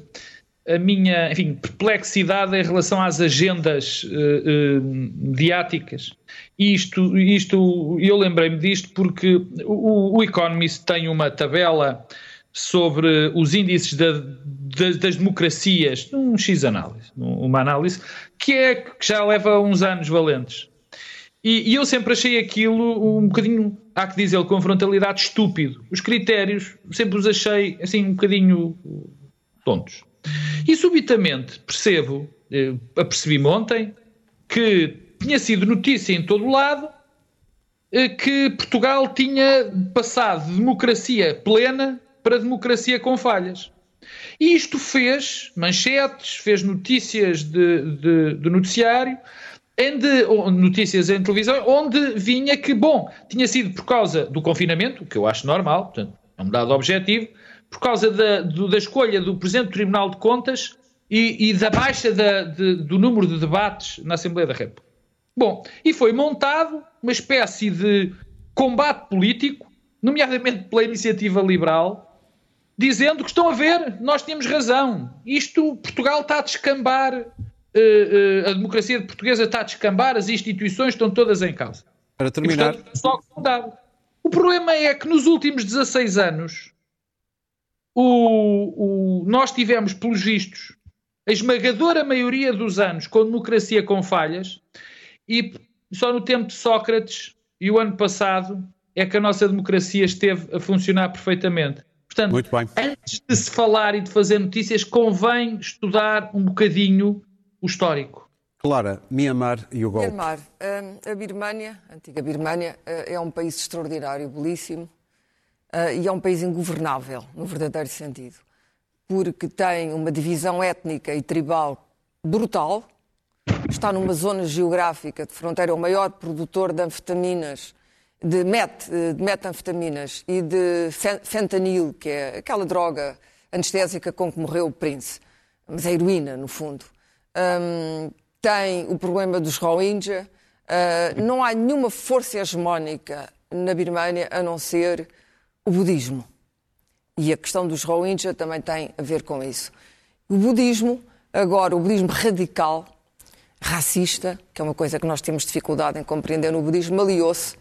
a minha enfim, perplexidade em relação às agendas eh, eh, mediáticas. Isto, isto, eu lembrei-me disto porque o, o Economist tem uma tabela sobre os índices da, da, das democracias, um X análise, uma análise que, é, que já leva uns anos valentes. E, e, eu sempre achei aquilo um bocadinho, há que dizer, com frontalidade estúpido. Os critérios sempre os achei assim um bocadinho tontos. E subitamente percebo, eh, apercebi-me ontem, que tinha sido notícia em todo o lado eh, que Portugal tinha passado de democracia plena para democracia com falhas. E isto fez manchetes, fez notícias de, de, de noticiário, notícias em televisão, onde vinha que, bom, tinha sido por causa do confinamento, que eu acho normal, portanto, é um dado objetivo, por causa da, do, da escolha do Presidente do Tribunal de Contas e, e da baixa da, de, do número de debates na Assembleia da República. Bom, e foi montado uma espécie de combate político, nomeadamente pela iniciativa liberal, dizendo que estão a ver, nós tínhamos razão. Isto, Portugal está a descambar, uh, uh, a democracia portuguesa está a descambar, as instituições estão todas em causa. Para terminar. E, portanto, só o problema é que nos últimos 16 anos o, o, nós tivemos, pelos vistos, a esmagadora maioria dos anos com democracia com falhas e só no tempo de Sócrates e o ano passado é que a nossa democracia esteve a funcionar perfeitamente. Portanto, antes de se falar e de fazer notícias, convém estudar um bocadinho o histórico. Clara, Myanmar e o golpe. Myanmar. Hum, a Birmânia, a antiga Birmânia, eh, é um país extraordinário, belíssimo, e é um país ingovernável, no verdadeiro sentido, porque tem uma divisão étnica e tribal brutal, está numa zona geográfica de fronteira, é o maior produtor de anfetaminas de, met, de metanfetaminas e de fentanil, que é aquela droga anestésica com que morreu o príncipe, mas é heroína, no fundo. Um, tem o problema dos Rohingya. Uh, não há nenhuma força hegemónica na Birmânia a não ser o budismo. E a questão dos Rohingya também tem a ver com isso. O budismo, agora, o budismo radical, racista, que é uma coisa que nós temos dificuldade em compreender no budismo, aliou-se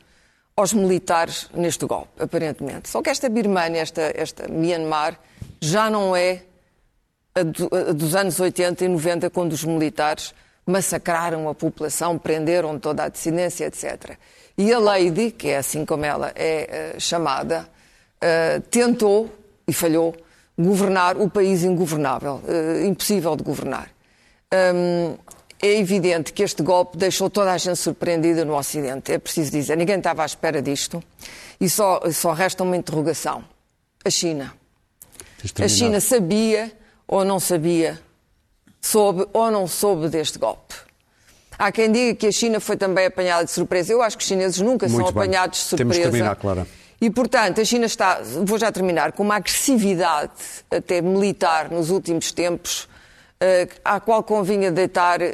aos militares neste golpe, aparentemente. Só que esta Birmania, esta, esta Myanmar, já não é a, do, a dos anos 80 e 90, quando os militares massacraram a população, prenderam toda a dissidência, etc. E a Lady, que é assim como ela é uh, chamada, uh, tentou e falhou governar o país ingovernável, uh, impossível de governar. Um, é evidente que este golpe deixou toda a gente surpreendida no Ocidente. É preciso dizer, ninguém estava à espera disto. E só, só resta uma interrogação. A China. A China sabia ou não sabia, soube ou não soube deste golpe. Há quem diga que a China foi também apanhada de surpresa. Eu acho que os chineses nunca Muito são bem. apanhados de surpresa. Temos que terminar, Clara. E, portanto, a China está, vou já terminar, com uma agressividade até militar nos últimos tempos uh, à qual convinha deitar uh,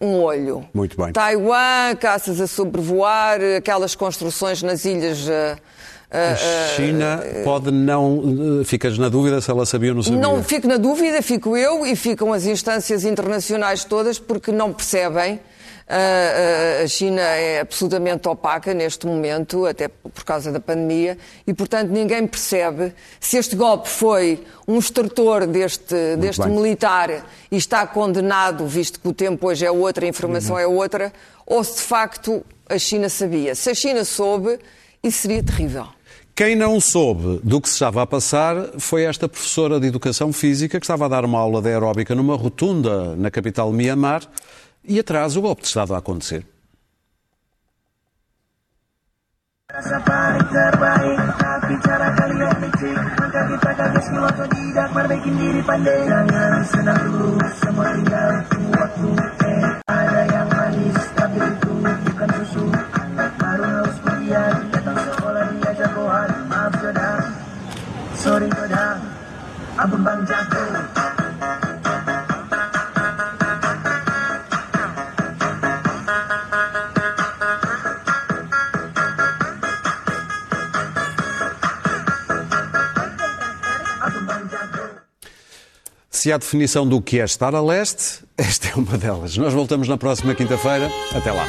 um olho. Muito bem. Taiwan, caças a sobrevoar, aquelas construções nas ilhas. Uh, a China pode não. Ficas na dúvida se ela sabia ou não sabia? Não fico na dúvida, fico eu e ficam as instâncias internacionais todas porque não percebem a China é absolutamente opaca neste momento, até por causa da pandemia, e, portanto, ninguém percebe se este golpe foi um extrator deste, deste militar e está condenado, visto que o tempo hoje é outro, a informação uhum. é outra, ou se de facto a China sabia. Se a China soube, isso seria terrível. Quem não soube do que se estava a passar foi esta professora de Educação Física que estava a dar uma aula de aeróbica numa rotunda na capital de Myanmar e atrás o golpe de Estado a acontecer. Sorry, abang bang jago. Se há definição do que é estar a leste, [LAUGHS] esta é uma delas. Nós voltamos na próxima quinta-feira. Até lá.